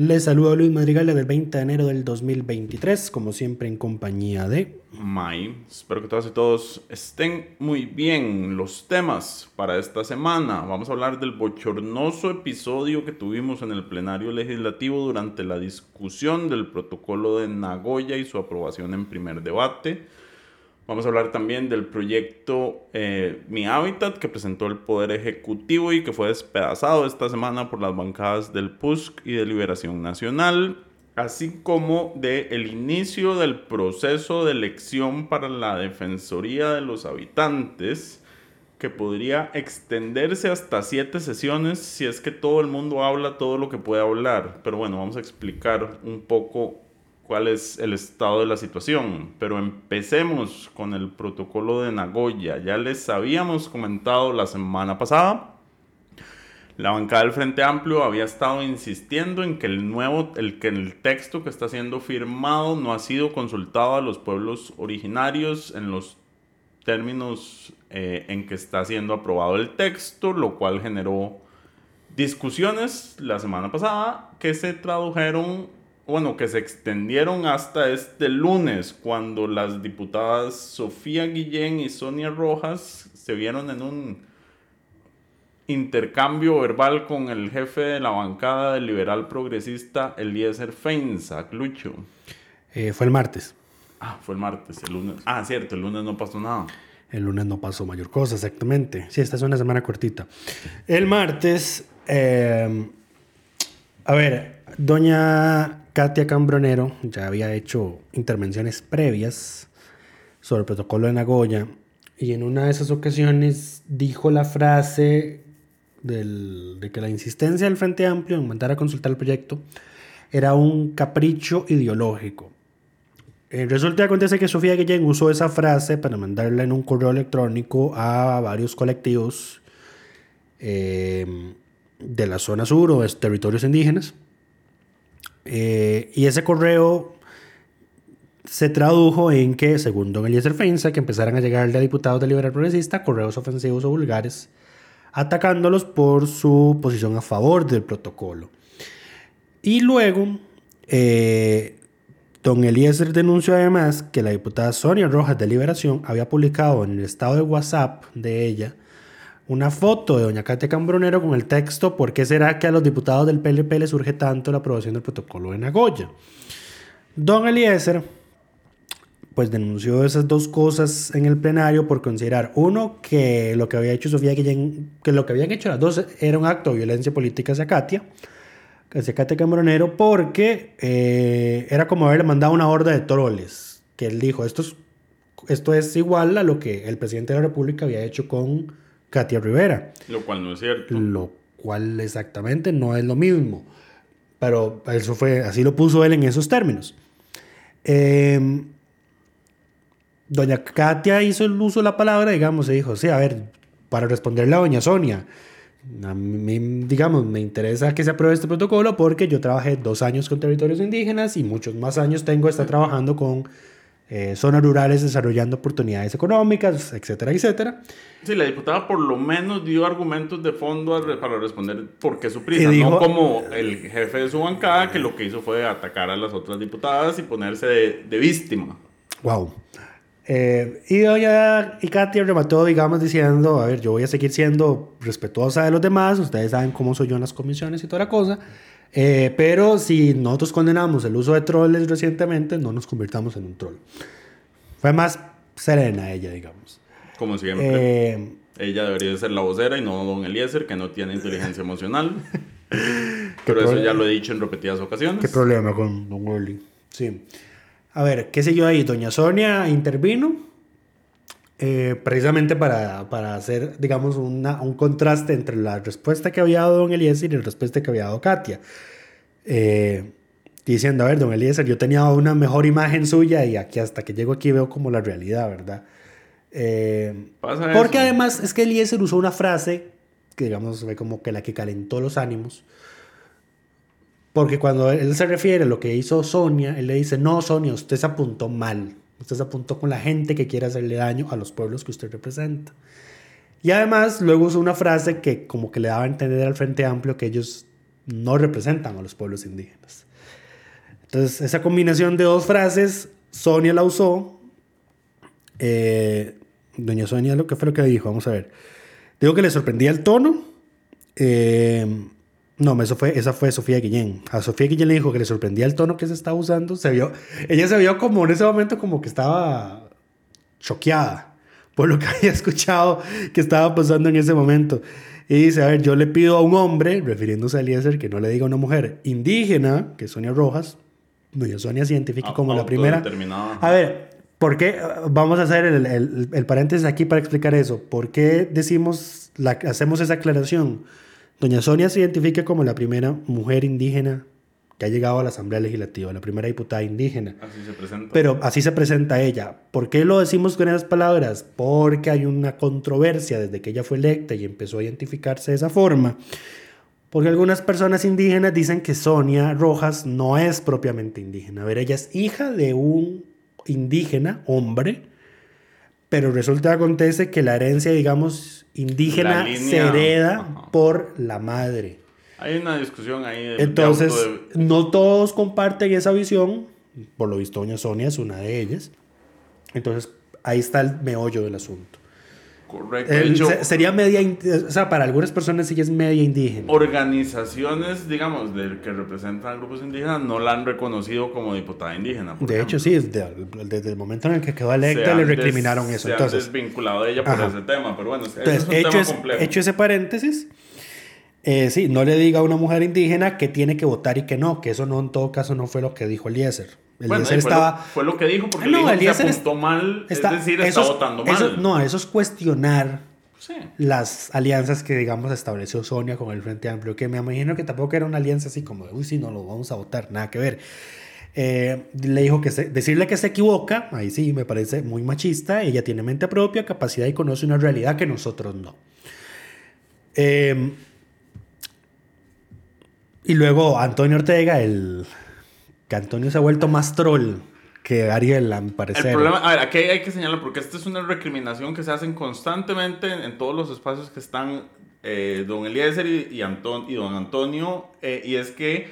Les saludo Luis Madrigal del 20 de enero del 2023, como siempre en compañía de... May. Espero que todas y todos estén muy bien. Los temas para esta semana. Vamos a hablar del bochornoso episodio que tuvimos en el plenario legislativo durante la discusión del protocolo de Nagoya y su aprobación en primer debate. Vamos a hablar también del proyecto eh, Mi Hábitat que presentó el Poder Ejecutivo y que fue despedazado esta semana por las bancadas del PUSC y de Liberación Nacional, así como del el inicio del proceso de elección para la Defensoría de los Habitantes que podría extenderse hasta siete sesiones si es que todo el mundo habla todo lo que puede hablar. Pero bueno, vamos a explicar un poco cuál es el estado de la situación. Pero empecemos con el protocolo de Nagoya. Ya les habíamos comentado la semana pasada. La bancada del Frente Amplio había estado insistiendo en que el nuevo, el que el texto que está siendo firmado no ha sido consultado a los pueblos originarios en los términos eh, en que está siendo aprobado el texto, lo cual generó discusiones la semana pasada que se tradujeron bueno, que se extendieron hasta este lunes, cuando las diputadas Sofía Guillén y Sonia Rojas se vieron en un intercambio verbal con el jefe de la bancada del liberal progresista Eliezer Feinza, Lucho. Eh, fue el martes. Ah, fue el martes, el lunes. Ah, cierto, el lunes no pasó nada. El lunes no pasó mayor cosa, exactamente. Sí, esta es una semana cortita. El martes, eh, a ver, doña Katia Cambronero ya había hecho intervenciones previas sobre el protocolo de Nagoya y en una de esas ocasiones dijo la frase de que la insistencia del Frente Amplio en mandar a consultar el proyecto era un capricho ideológico. Eh, resulta que acontece que Sofía Guillén usó esa frase para mandarla en un correo electrónico a varios colectivos eh, de la zona sur o de territorios indígenas eh, y ese correo se tradujo en que, según don Eliezer Feinza, que empezaran a llegarle a diputados de Liberal Progresista correos ofensivos o vulgares, atacándolos por su posición a favor del protocolo. Y luego, eh, don Eliezer denunció además que la diputada Sonia Rojas de Liberación había publicado en el estado de WhatsApp de ella una foto de doña Katia Cambronero con el texto ¿Por qué será que a los diputados del PLP les surge tanto la aprobación del protocolo de Nagoya? Don Eliezer pues denunció esas dos cosas en el plenario por considerar, uno, que lo que había hecho Sofía Guillén, que lo que habían hecho las dos era un acto de violencia política hacia Katia, hacia Katia Cambronero, porque eh, era como haberle mandado una horda de troles, que él dijo, esto es, esto es igual a lo que el presidente de la República había hecho con Katia Rivera. Lo cual no es cierto. Lo cual exactamente no es lo mismo. Pero eso fue, así lo puso él en esos términos. Em, doña Katia hizo el uso de la palabra, digamos, y dijo, sí, a ver, para responderle a doña Sonia, a mí, digamos, me interesa que se apruebe este protocolo porque yo trabajé dos años con territorios indígenas y muchos más años tengo, está trabajando con eh, zonas rurales desarrollando oportunidades económicas, etcétera, etcétera. Sí, la diputada por lo menos dio argumentos de fondo para responder por qué su prisa, dijo- no como el jefe de su bancada que lo que hizo fue atacar a las otras diputadas y ponerse de, de víctima. Wow. Eh, y doña y Katia remató, digamos, diciendo, a ver, yo voy a seguir siendo respetuosa de los demás, ustedes saben cómo soy yo en las comisiones y toda la cosa, eh, pero si nosotros condenamos el uso de trolls recientemente, no nos convirtamos en un troll. Fue más serena ella, digamos. Como siempre. Eh, Ella debería ser la vocera y no don Eliezer, que no tiene inteligencia emocional. Pero eso ya lo he dicho en repetidas ocasiones. ¿Qué problema con Don Orly? Sí. A ver, ¿qué siguió ahí? Doña Sonia intervino eh, precisamente para, para hacer, digamos, una- un contraste entre la respuesta que había dado Don Eliezer y la respuesta que había dado Katia. Eh, diciendo, a ver, Don Eliezer, yo tenía una mejor imagen suya y aquí hasta que llego aquí veo como la realidad, ¿verdad? Eh, porque eso. además es que Eliezer usó una frase que, digamos, fue como que la que calentó los ánimos. Porque cuando él se refiere a lo que hizo Sonia, él le dice, no, Sonia, usted se apuntó mal. Usted se apuntó con la gente que quiere hacerle daño a los pueblos que usted representa. Y además luego usó una frase que como que le daba a entender al Frente Amplio que ellos no representan a los pueblos indígenas. Entonces, esa combinación de dos frases, Sonia la usó. Eh, doña Sonia, lo que fue lo que dijo, vamos a ver. Digo que le sorprendía el tono. Eh, no, eso fue, esa fue Sofía Guillén. A Sofía Guillén le dijo que le sorprendía el tono que se estaba usando. Se vio, ella se vio como en ese momento como que estaba choqueada por lo que había escuchado que estaba pasando en ese momento. Y dice, a ver, yo le pido a un hombre, refiriéndose a Eliezer, que no le diga a una mujer indígena, que es Sonia Rojas, doña Sonia se identifica Ah, como la primera. A ver, ¿por qué? Vamos a hacer el, el- el paréntesis aquí para explicar eso. ¿Por qué decimos, la, hacemos esa aclaración? Doña Sonia se identifica como la primera mujer indígena que ha llegado a la Asamblea Legislativa, la primera diputada indígena. Así se presenta. Pero así se presenta ella. ¿Por qué lo decimos con esas palabras? Porque hay una controversia desde que ella fue electa y empezó a identificarse de esa forma. Porque algunas personas indígenas dicen que Sonia Rojas no es propiamente indígena. A ver, ella es hija de un indígena, hombre, pero resulta que acontece que la herencia, digamos, indígena línea- se hereda Ajá. por la madre. Hay una discusión ahí de, de Entonces, auto de- no todos comparten esa visión. Por lo visto, doña Sonia es una de ellas. Entonces, ahí está el meollo del asunto. Correcto. El- hecho, sería media, o sea, para algunas personas sí es media indígena. organizaciones, digamos, de, que representan a grupos indígenas no la han reconocido como diputada indígena. De ejemplo. hecho, sí, desde, desde el momento en el que quedó electa le han des- recriminaron eso. Se Entonces, han desvinculado de ella por Ajá. ese tema, pero bueno, Entonces, es un hecho, tema es- complejo. hecho ese paréntesis, eh, sí, no le diga a una mujer indígena que tiene que votar y que no, que eso no, en todo caso, no fue lo que dijo Eliezer. Bueno, Eliezer y fue, estaba... lo, fue lo que dijo, porque no, le dijo que es- apuntó mal, está- es decir, está es- votando mal. eso- no, eso es cuestionar Sí. las alianzas que, digamos, estableció Sonia con el Frente Amplio, que me imagino que tampoco era una alianza así como de, uy, sí, no lo vamos a votar, nada que ver. Eh, le dijo que se- decirle que se equivoca, ahí sí me parece muy machista, ella tiene mente propia, capacidad y conoce una realidad que nosotros no. Eh, y luego Antonio Ortega, el que Antonio se ha vuelto más troll que Ariel, a mi parecer. El problema, a ver, aquí hay que señalar, porque esta es una recriminación que se hacen constantemente en, en todos los espacios que están eh, don Eliezer y, y, Anton- y don Antonio, eh, y es que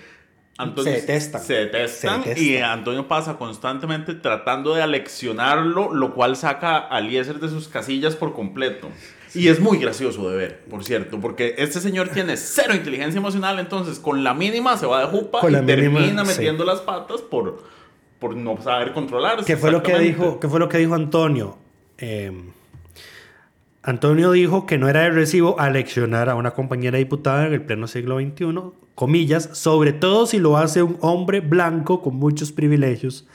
Antonio Se detestan. Se detestan, Se detestan. y Antonio pasa constantemente tratando de aleccionarlo, lo cual saca a Eliezer de sus casillas por completo. Y es muy gracioso de ver, por cierto, porque este señor tiene cero inteligencia emocional, entonces con la mínima se va de jupa Con y mínima, termina sí. metiendo las patas por, por no saber controlarse. ¿Qué fue, lo que dijo, ¿Qué fue lo que dijo Antonio? Eh, Antonio dijo que no era de recibo aleccionar a una compañera diputada en el pleno siglo XXI, comillas, sobre todo si lo hace un hombre blanco con muchos privilegios,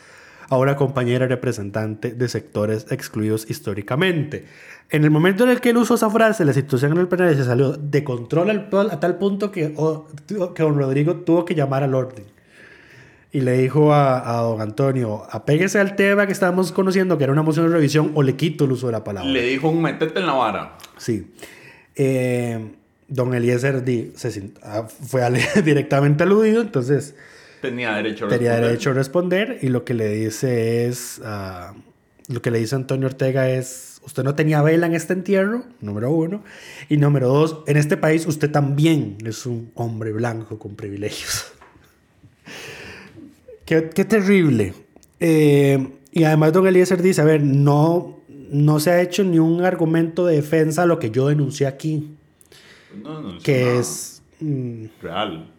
a una compañera representante de sectores excluidos históricamente. En el momento en el que él usó esa frase, la situación en el plenario se salió de control al- a tal punto que, o- que don Rodrigo tuvo que llamar al orden. Y le dijo a, a don Antonio, apéguese al tema que estábamos conociendo, que era una moción de revisión, o le quito el uso de la palabra. Le dijo un metete en la vara. Sí. Eh, don Eliezer di- se ah, fue directamente aludido, entonces Tenía derecho a tenía responder. derecho a responder y lo que le dice es, ah, lo que le dice Antonio Ortega es, usted no tenía vela en este entierro, número uno, y número dos, en este país usted también es un hombre blanco con privilegios. qué, qué terrible. Eh, y además don Eliezer dice, a ver, no, no se ha hecho ni un argumento de defensa a lo que yo denuncié aquí, No, no, que es... mm, real.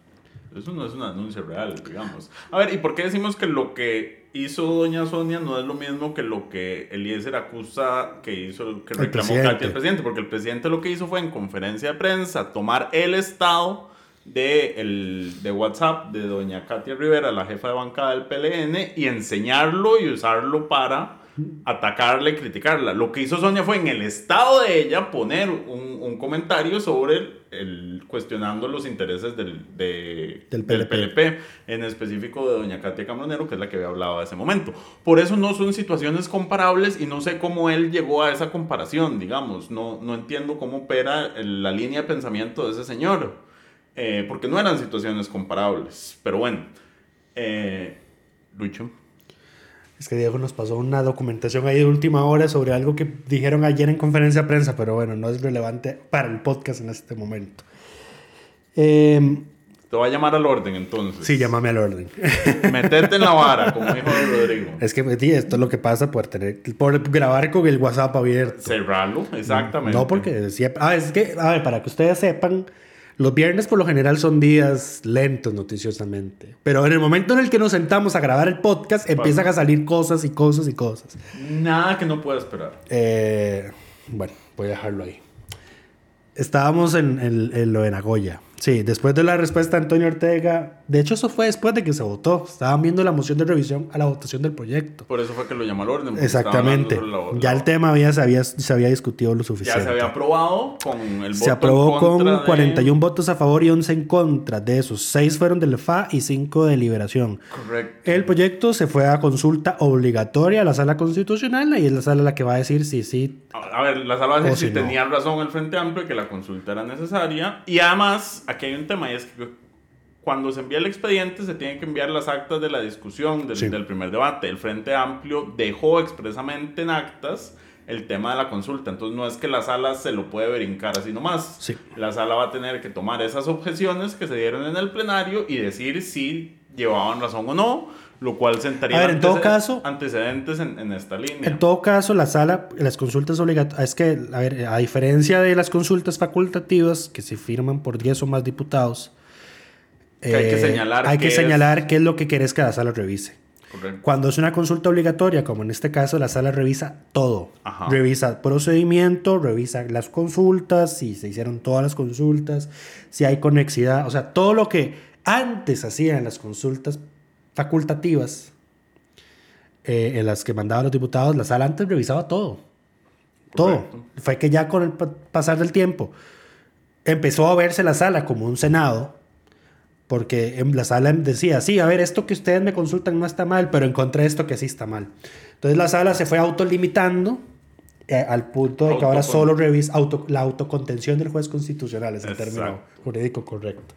Eso no es un anuncio real, digamos. A ver, ¿y por qué decimos que lo que hizo doña Sonia no es lo mismo que lo que Eliezer acusa que hizo, que reclamó. Katia el presidente? Porque el presidente lo que hizo fue en conferencia de prensa tomar el estado de, el, de WhatsApp de doña Katia Rivera, la jefa de bancada del PLN, y enseñarlo y usarlo para atacarla y criticarla. Lo que hizo Sonia fue en el estado de ella poner un, un comentario sobre el, el- cuestionando los intereses del, de- Del del PLP. PLP, en específico de doña Katia Cambronero, que es la que había hablado de ese momento. Por eso no son situaciones comparables y no sé cómo él llegó a esa comparación, digamos. No, no entiendo cómo opera la línea de pensamiento de ese señor, eh, porque no eran situaciones comparables. Pero bueno, eh, Lucho. Es que Diego nos pasó una documentación ahí de última hora sobre algo que dijeron ayer en conferencia de prensa, pero bueno, no es relevante para el podcast en este momento. Eh, Te voy a llamar al orden entonces. sí, llámame al orden. Metete en la vara, como dijo Rodrigo. es que esto es lo que pasa por tener por grabar con el WhatsApp abierto. Cerrarlo, exactamente. No, porque siempre. Ah, es que, a ver, para que ustedes sepan, los viernes por lo general son días lentos noticiosamente. Pero en el momento en el que nos sentamos a grabar el podcast, empiezan a salir cosas y cosas y cosas. Nada que no pueda esperar. Eh, bueno, voy a dejarlo ahí. Estábamos en, en- en lo de Nagoya. Sí, después de la respuesta de Antonio Ortega, de hecho eso fue después de que se votó. Estaban viendo la moción de revisión a la votación del proyecto. Por eso fue que lo llamó al orden. Exactamente. la- Ya el tema había, se, había, se había discutido lo Ya suficiente. se había aprobado con el voto Se aprobó en con contra de- 41 votos a favor y 11 en contra. De esos, 6 fueron del FA y 5 de Liberación. Correcto. El proyecto se fue a consulta obligatoria a la sala constitucional y es la sala la que va a decir si sí. A a ver, la sala va a decir si si no. tenía razón el Frente Amplio y que la consulta era necesaria. Y además, aquí hay un tema y es que cuando se envía el expediente se tienen que enviar las actas de la discusión del, Sí. del primer debate. El Frente Amplio dejó expresamente en actas el tema de la consulta. Entonces no es que la sala se lo puede brincar así nomás. Sí. La sala va a tener que tomar esas objeciones que se dieron en el plenario y decir si llevaban razón o no, lo cual sentaría ver, en todo caso- antecedentes en, en esta línea. En todo caso, la sala, las consultas obligatorias, es que, a ver, a diferencia de las consultas facultativas que se firman por 10 o más diputados, eh, Que hay que señalar hay que es- señalar qué es lo que querés que la sala revise. Correcto. Cuando es una consulta obligatoria, como en este caso, la sala revisa todo. Ajá. Revisa procedimiento, revisa las consultas, si se hicieron todas las consultas, si hay conexidad, o sea, todo lo que antes hacían las consultas facultativas, eh, en las que mandaban los diputados, la sala antes revisaba todo. Todo. Correcto. Fue que ya con el pa- pasar del tiempo empezó a verse la sala como un senado, porque en la sala decía, sí, a ver, esto que ustedes me consultan no está mal, pero encontré esto que sí está mal. Entonces la sala se fue autolimitando eh, al punto de que ahora solo revisa auto- la autocontención del juez constitucional, es el término Exacto. jurídico correcto.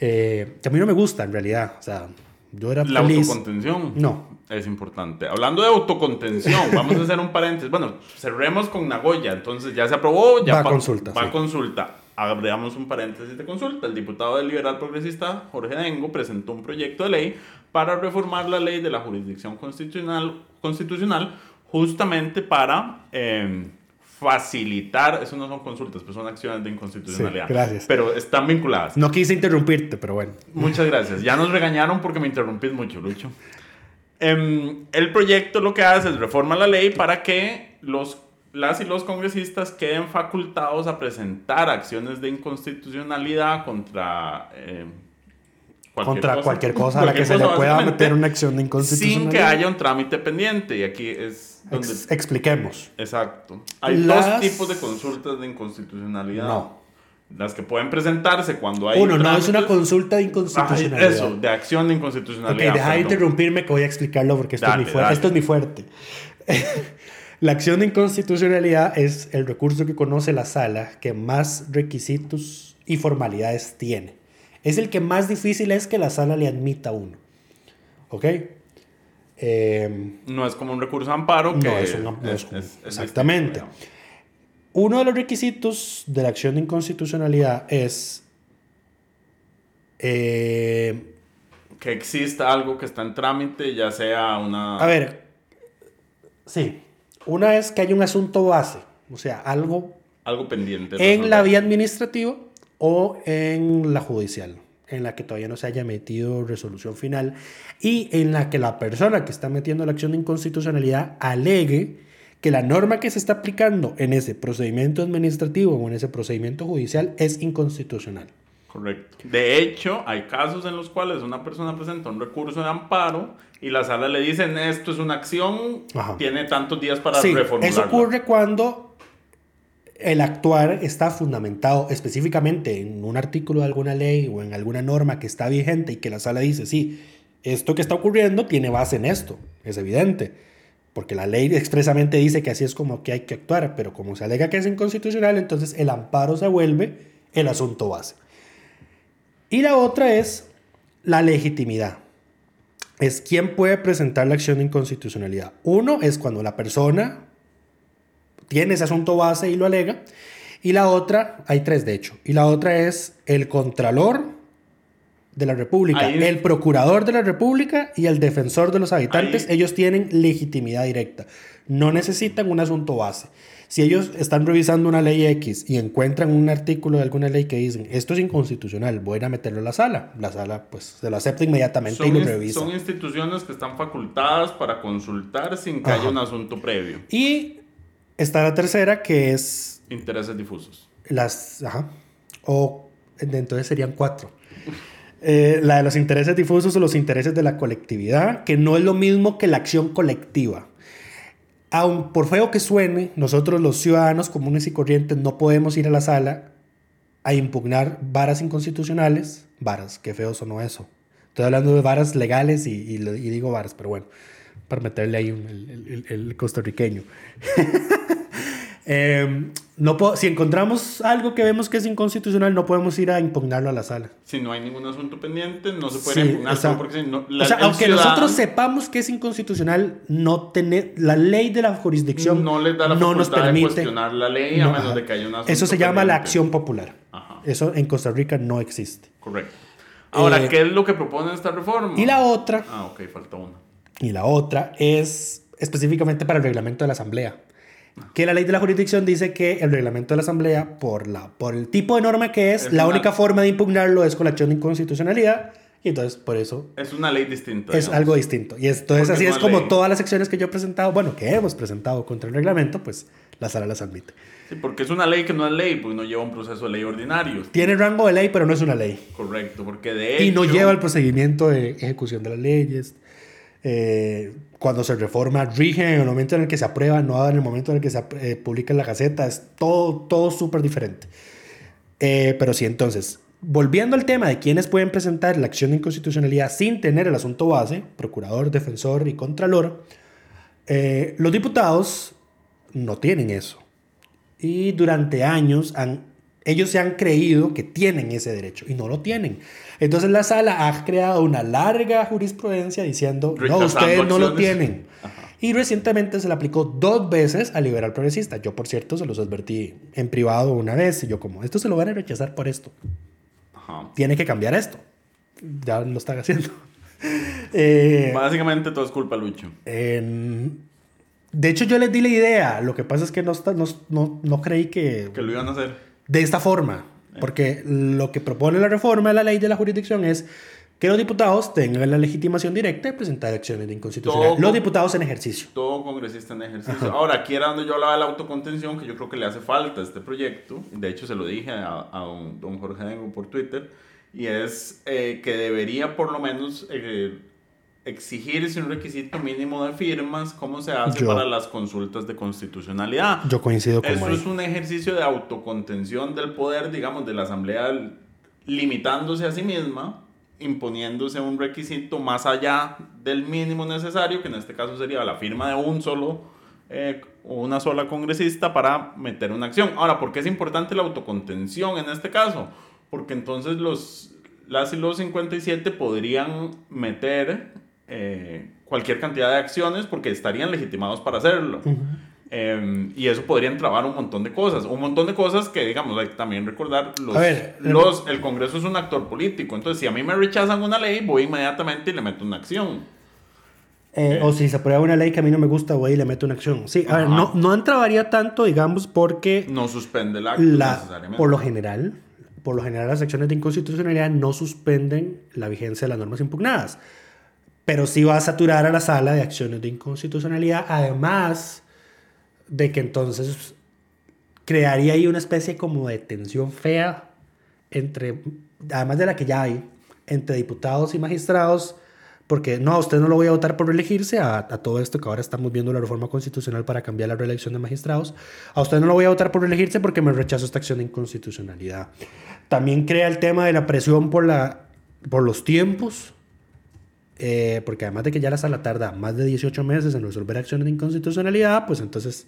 Eh, que a mí no me gusta en realidad, o sea, yo era La feliz. autocontención. No. Es importante. Hablando de autocontención, vamos a hacer un paréntesis. Bueno, cerremos con Nagoya. Entonces ya se aprobó, ya Va a consulta, Va a sí. consulta. Abramos un paréntesis de consulta. El diputado del Liberal Progresista, Jorge Dengo, presentó un proyecto de ley para reformar la ley de la jurisdicción constitucional, constitucional justamente para eh, facilitar, eso no son consultas, pues son acciones de inconstitucionalidad. Sí, gracias. Pero están vinculadas. No quise interrumpirte, pero bueno. Muchas gracias. Ya nos regañaron porque me interrumpís mucho, Lucho. Em, el proyecto lo que hace es reforma la ley para que los, las y los congresistas queden facultados a presentar acciones de inconstitucionalidad contra... eh, Contra cualquier cosa a la que se le pueda meter una acción de Sin inconstitucionalidad. que haya un trámite pendiente. Y aquí es donde... Ex- expliquemos. Exacto. Hay Las- dos tipos de consultas de inconstitucionalidad. No. Las que pueden presentarse cuando hay... Uno, no es una trámites- consulta de inconstitucionalidad. eso, de acción de Ok, inconstitucionalidad. deja de interrumpirme que voy a explicarlo porque esto, Dale, es, mi fuerte. esto es mi fuerte. la acción de inconstitucionalidad es el recurso que conoce la sala que más requisitos y formalidades tiene. Es el que más difícil es que la sala le admita a uno. ¿Ok? Eh, No es como un recurso de amparo que no es un- no es es- un- es- es exactamente. Uno de los requisitos de la acción de inconstitucionalidad es eh, Que exista algo que está en trámite, ya sea una... A ver, sí. Una es que hay un asunto base, o sea, algo Algo pendiente. en la vía administrativa o en la judicial, en la que todavía no se haya metido resolución final y en la que la persona que está metiendo la acción de inconstitucionalidad alegue que la norma que se está aplicando en ese procedimiento administrativo o en ese procedimiento judicial es inconstitucional. Correcto. De hecho, hay casos en los cuales una persona presenta un recurso de amparo y la sala le dicen esto es una acción, Ajá. tiene tantos días para Sí, reformularla. eso ocurre cuando el actuar está fundamentado específicamente en un artículo de alguna ley o en alguna norma que está vigente y que la sala dice, sí, esto que está ocurriendo tiene base en esto, es evidente, porque la ley expresamente dice que así es como que hay que actuar, pero como se alega que es inconstitucional, entonces el amparo se vuelve el asunto base. Y la otra es la legitimidad es quién puede presentar la acción de inconstitucionalidad. Uno es cuando la persona tiene ese asunto base y lo alega. Y la otra, hay tres de hecho, y la otra es el contralor de la República, Ahí- el procurador de la República y el defensor de los habitantes. Ahí- Ellos tienen legitimidad directa. No necesitan un asunto base. Si ellos están revisando una ley X y encuentran un artículo de alguna ley que dicen esto es inconstitucional, voy a meterlo a la sala. La sala pues se lo acepta inmediatamente y lo revisa. son instituciones que están facultadas para consultar sin que Ajá. haya un asunto previo. Y está la tercera, que es Intereses difusos. las... Ajá. O entonces serían cuatro. Eh, la de los intereses difusos o los intereses de la colectividad, que no es lo mismo que la acción colectiva. Aun por feo que suene, nosotros los ciudadanos comunes y corrientes no podemos ir a la sala a impugnar varas inconstitucionales. Varas, qué feo sonó eso. Estoy hablando de varas legales y, y lo- y digo varas, pero bueno, para meterle ahí un- el, el- el- el costarriqueño. Eh, no puedo- si encontramos algo que vemos que es inconstitucional, no podemos ir a impugnarlo a la sala. Si no hay ningún asunto pendiente, no se puede Sí, impugnar o sea, solo porque si no, la- o sea, el aunque ciudadano nosotros sepamos que es inconstitucional, no tener la ley de la jurisdicción no les da la no nos de permite. cuestionar la ley a No, menos ajá. de que haya un asunto Eso se llama la acción popular. Ajá. Eso en Costa Rica no existe. Correcto. Ahora, Eh, ¿qué es lo que propone esta reforma? Y la otra, Ah, ok, falta una. y la otra es específicamente para el reglamento de la asamblea. Que la ley de la jurisdicción dice que el reglamento de la asamblea, por, la, por el tipo de norma que es, Es la una- única forma de impugnarlo es con la acción de inconstitucionalidad. Y entonces, por eso Es una ley distinta. es digamos. algo distinto. Y entonces Porque así no es como ley. todas las secciones que yo he presentado, bueno, que hemos presentado contra el reglamento, pues la sala las admite. Sí, porque es una ley que no es ley, porque no lleva un proceso de ley ordinario. Tiene rango de ley, pero no es una ley. Correcto, porque de hecho... Y no lleva el procedimiento de ejecución de las leyes. Eh, cuando se reforma, rige en el momento en el que se aprueba, no en el momento en el que se eh, publica en la Gaceta. Es todo, todo súper diferente. Eh, pero sí, entonces, volviendo al tema de quiénes pueden presentar la acción de inconstitucionalidad sin tener el asunto base, procurador, defensor y contralor, eh, los diputados no tienen eso. Y durante años han, ellos se han creído que tienen ese derecho y no lo tienen. Entonces la sala ha creado una larga jurisprudencia diciendo, no, Rechazando ustedes no lo acciones". tienen. Y recientemente se le aplicó dos veces al liberal progresista. Yo, por cierto, se los advertí en privado una vez y yo como, esto se lo van a rechazar por esto. Ajá. Tiene que cambiar esto. Ya lo están haciendo. Eh, Básicamente todo es culpa Lucho. en- de hecho, yo les di la idea. Lo que pasa es que no, está- no, no, no creí que Que lo iban a hacer. De esta forma. Porque lo que propone la reforma de la ley de la jurisdicción es que los diputados tengan la legitimación directa de presentar acciones de inconstitucionalidad. Todo- Los diputados en ejercicio. Todo congresista en ejercicio. Ahora, aquí era donde yo hablaba de la autocontención, que yo creo que le hace falta a este proyecto. De hecho, se lo dije a, a don, don Jorge Dengo por Twitter. Y es eh, que debería por lo menos eh, exigirse un requisito mínimo de firmas, como se hace Yo- para las consultas de constitucionalidad. Yo coincido con Eso Mike. es un ejercicio de autocontención del poder, digamos, de la Asamblea limitándose a sí misma, imponiéndose un requisito más allá del mínimo necesario, que en este caso sería la firma de un solo eh, o una sola congresista para meter una acción. Ahora, ¿por qué es importante la autocontención en este caso? Porque entonces los, las y los 57 podrían meter eh, cualquier cantidad de acciones porque estarían legitimados para hacerlo. Eh, y eso podría entrabar un montón de cosas. Un montón de cosas que, digamos, hay que también recordar, los, A ver, los, el Congreso es un actor político. Entonces, si a mí me rechazan una ley, voy inmediatamente y le meto una acción. Eh, o si se aprueba una ley que a mí no me gusta, voy y le meto una acción. Sí, a ver, Ajá. no, no entrabaría tanto, digamos, porque No suspende el acto la, necesariamente. por lo general, por lo general las acciones de inconstitucionalidad no suspenden la vigencia de las normas impugnadas. Pero sí va a saturar a la sala de acciones de inconstitucionalidad, además de que entonces crearía ahí una especie como de tensión fea entre, además de la que ya hay, entre diputados y magistrados, porque no, usted no lo voy a votar por reelegirse, a, a todo esto que ahora estamos viendo la reforma constitucional para cambiar la reelección de magistrados, a usted no lo voy a votar por reelegirse porque me rechazo esta acción de inconstitucionalidad. También crea el tema de la presión por, la, por los tiempos, eh, porque además de que ya la sala tarda más de 18 meses en resolver acciones de inconstitucionalidad, pues entonces,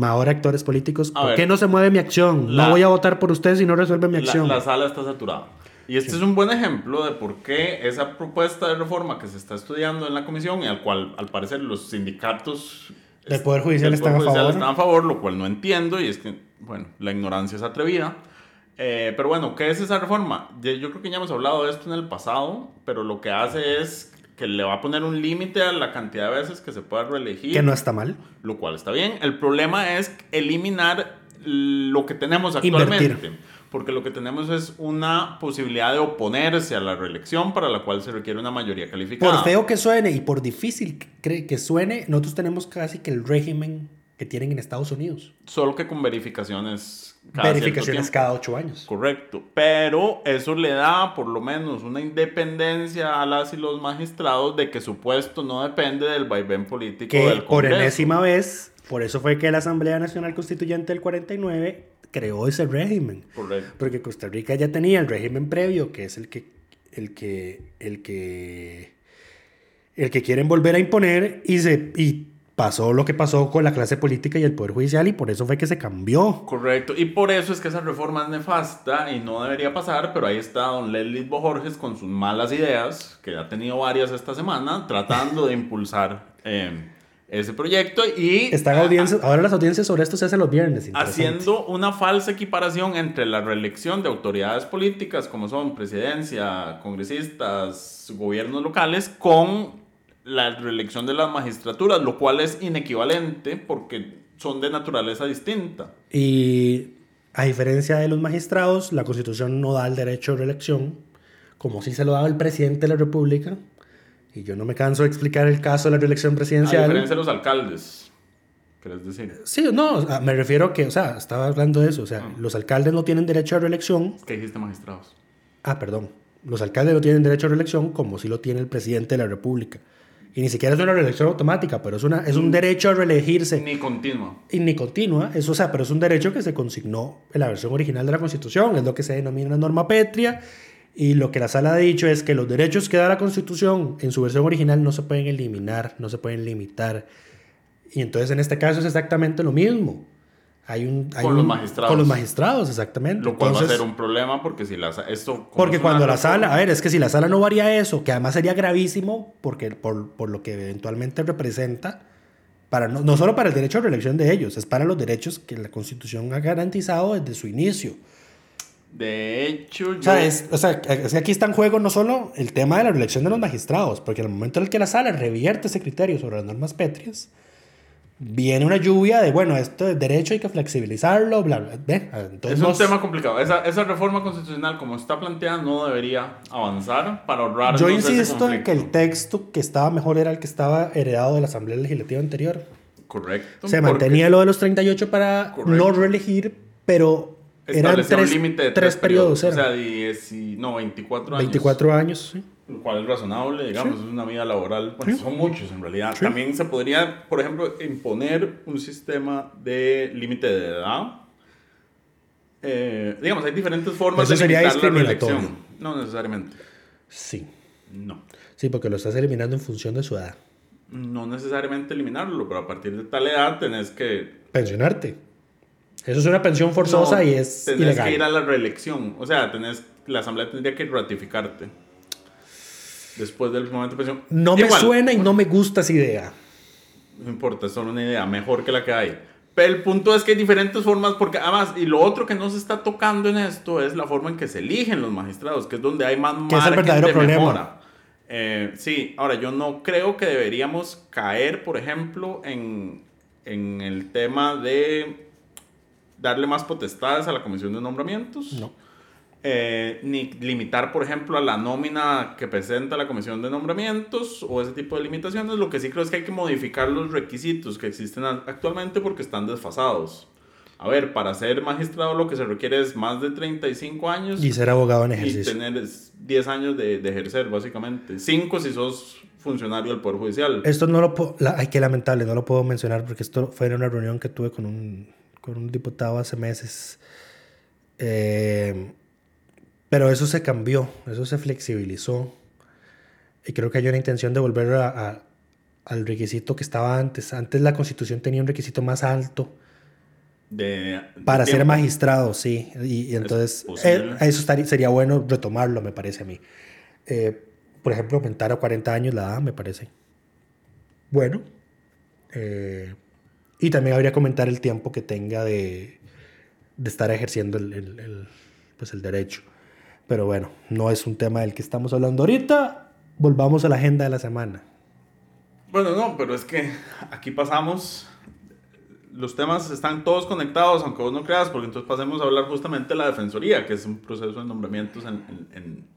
ahora actores políticos, A ¿por ver, qué no se mueve mi acción? la- no voy a votar por usted si no resuelve mi La, acción. la sala está saturada. Y este es un buen ejemplo de por qué esa propuesta de reforma que se está estudiando en la comisión y al cual al parecer los sindicatos Del Poder Judicial del están a Poder Judicial favor. están a favor, lo cual no entiendo y es que, bueno, la ignorancia es atrevida. Eh, pero bueno, ¿qué es esa reforma? Yo creo que ya hemos hablado de esto en el pasado, pero lo que hace es que le va a poner un límite a la cantidad de veces que se pueda reelegir que no está mal. lo cual está bien. El problema es eliminar lo que tenemos actualmente. Invertir. Porque lo que tenemos es una posibilidad de oponerse a la reelección para la cual se requiere una mayoría calificada. Por feo que suene y por difícil que suene, nosotros tenemos casi que el régimen que tienen en Estados Unidos. Solo que con verificaciones cada Verificaciones cada ocho años. Correcto. Pero eso le da por lo menos una independencia a las y los magistrados de que su puesto no depende del vaivén político Que del por Congreso. enésima vez, por eso fue que la Asamblea Nacional Constituyente del 49 creó ese régimen. Correcto. Porque Costa Rica ya tenía el régimen previo, que es el que, el que, el que, el que quieren volver a imponer y se y pasó lo que pasó con la clase política y el poder judicial y por eso fue que se cambió. Correcto, y por eso es que esa reforma es nefasta y no debería pasar, pero ahí está don Leslie Borges con sus malas ideas, que ha tenido varias esta semana, tratando de impulsar eh, ese proyecto y Están audiencias, ahora las audiencias sobre esto se hacen los viernes. haciendo una falsa equiparación entre la reelección de autoridades políticas como son presidencia, congresistas, gobiernos locales, con la reelección de las magistraturas, lo cual es inequivalente porque son de naturaleza distinta. Y a diferencia de los magistrados, la Constitución no da el derecho a reelección, como si se lo daba el presidente de la República. Y yo no me canso de explicar el caso de la reelección A presidencial. diferencia de los alcaldes, ¿querés decir? Sí, no, me refiero a que, o sea, estaba hablando de eso, o sea, Ah. los alcaldes no tienen derecho a reelección. ¿Qué dijiste magistrados? Ah, perdón, los alcaldes no tienen derecho a reelección como si lo tiene el presidente de la República. Y ni siquiera es una reelección automática, pero es, una, es un derecho a reelegirse. Ni continua. y ni continua, eso, o sea, pero es un derecho que se consignó en la versión original de la Constitución, es lo que se denomina una norma pétrea, y lo que la sala ha dicho es que los derechos que da la Constitución en su versión original no se pueden eliminar, no se pueden limitar. Y entonces en este caso es exactamente lo mismo. Hay un, hay Con los un- magistrados. Con los magistrados, exactamente. Lo cual va a Entonces, ser un problema porque si la, esto... porque cuando la sala, a ver, es que si la sala no varía eso, que además sería gravísimo porque por, por lo que eventualmente representa, para no, no solo para el derecho a reelección de ellos, es para los derechos que la Constitución ha garantizado desde su inicio. De hecho, yo... O sea, es, o sea, es que aquí está en juego no solo el tema de la reelección de los magistrados, porque en el momento en el que la sala revierte ese criterio sobre las normas pétreas, viene una lluvia de, bueno, esto es derecho, hay que flexibilizarlo, bla, bla. Ve, entonces es un tema complicado. Esa, esa reforma constitucional, como está planteada, no debería avanzar para ahorrar. Yo insisto en que el texto que estaba mejor era el que estaba heredado de la Asamblea Legislativa anterior. Correcto. Se mantenía lo de los 38 para Correcto. no reelegir, pero eran tres, un límite de tres periodos. O eran. sea, 10 y- no, 24 años. 24 años. sí. Lo cual es razonable, digamos, es una vida laboral. Bueno, Sí. son muchos en realidad. Sí. También se podría, por ejemplo, imponer un sistema de límite de edad. Eh, digamos, hay diferentes formas Eso de sería limitar la discriminatorio. reelección. No necesariamente. Sí. No. Sí, porque lo estás eliminando en función de su edad. No necesariamente eliminarlo, pero a partir de tal edad tenés que. Pensionarte. Eso es una pensión forzosa No, y es tenés ilegal. que ir a la reelección. O sea, tenés la asamblea tendría que ratificarte. Después del momento de presión. No me suena y no me gusta esa idea. No importa, es solo una idea, mejor que la que hay. Pero el punto es que hay diferentes formas, porque además, y lo otro que no se está tocando en esto es la forma en que se eligen los magistrados, que es donde hay más Que es el margen verdadero de problema. mejora. Eh, sí, ahora yo no creo que deberíamos caer, por ejemplo, en, en el tema de darle más potestades a la comisión de nombramientos. No. Eh, ni limitar, por ejemplo, a la nómina que presenta la comisión de nombramientos o ese tipo de limitaciones. Lo que sí creo es que hay que modificar los requisitos que existen actualmente porque están desfasados. A ver, para ser magistrado lo que se requiere es más de 35 años Y ser abogado en y ejercicio. tener es, 10 años de, de ejercer, básicamente. 5 si sos funcionario del Poder Judicial. Esto no lo puedo, la- ay, qué lamentable, no lo puedo mencionar porque esto fue en una reunión que tuve con un, con un diputado hace meses. Eh, pero eso se cambió, eso se flexibilizó. Y creo que hay una intención de volver a- a- al requisito que estaba antes. Antes la constitución tenía un requisito más alto de, de para ser magistrado, sí. Y, y entonces eh, eso estaría- sería bueno retomarlo, me parece a mí. Eh, por ejemplo, aumentar a 40 años la edad, me parece. Bueno. Eh, y también habría que aumentar el tiempo que tenga de, de estar ejerciendo el, el- el, pues el derecho. Pero bueno, no es un tema del que estamos hablando ahorita. Volvamos a la agenda de la semana. Bueno, no, pero es que aquí pasamos. Los temas están todos conectados, aunque vos no creas, porque entonces pasemos a hablar justamente de la defensoría, que es un proceso de nombramientos en, en- en-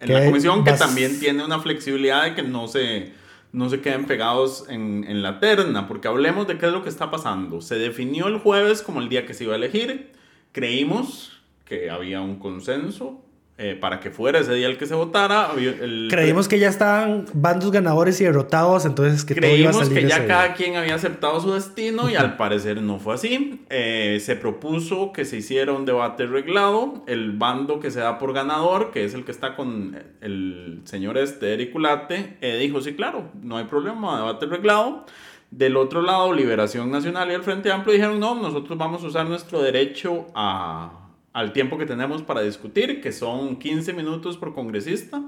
en la Que comisión que vas- también tiene una flexibilidad de que no se, no se queden pegados en, en la terna, porque hablemos de qué es lo que está pasando. Se definió el jueves como el día que se iba a elegir, creímos que había un consenso eh, para que fuera ese día el que se votara. El- Creímos que ya estaban bandos ganadores y derrotados, entonces que todo iba a Creímos salir que ya cada día. quien había aceptado su destino y al parecer no fue así. Eh, se propuso que se hiciera un debate reglado. El bando que se da por ganador, que es el que está con el señor este, Eric Ulate, eh, dijo, sí, claro, no hay problema, debate reglado. Del otro lado, Liberación Nacional y el Frente Amplio dijeron, no, nosotros vamos a usar nuestro derecho a, al tiempo que tenemos para discutir, que son 15 minutos por congresista.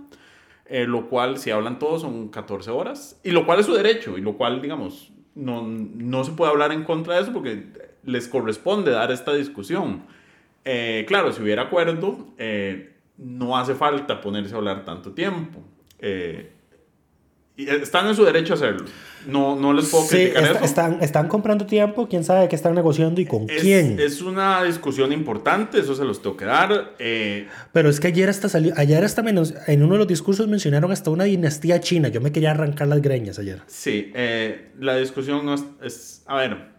Eh, lo cual, si hablan todos, son 14 horas. Y lo cual es su derecho, y lo cual, digamos, no, no se puede hablar en contra de eso porque les corresponde dar esta discusión. Eh, claro, si hubiera acuerdo, eh, no hace falta ponerse a hablar tanto tiempo. Están en su derecho a hacerlo. No, no les puedo Sí, criticar está- eso. están, están comprando tiempo, quién sabe qué están negociando y con Es, quién. es una discusión importante, eso se los tengo que dar. Eh, Pero es que ayer hasta salió, ayer hasta menos, en uno de los discursos mencionaron hasta una dinastía china. Yo me quería arrancar las greñas ayer. Sí, eh, la discusión no es, es- A ver.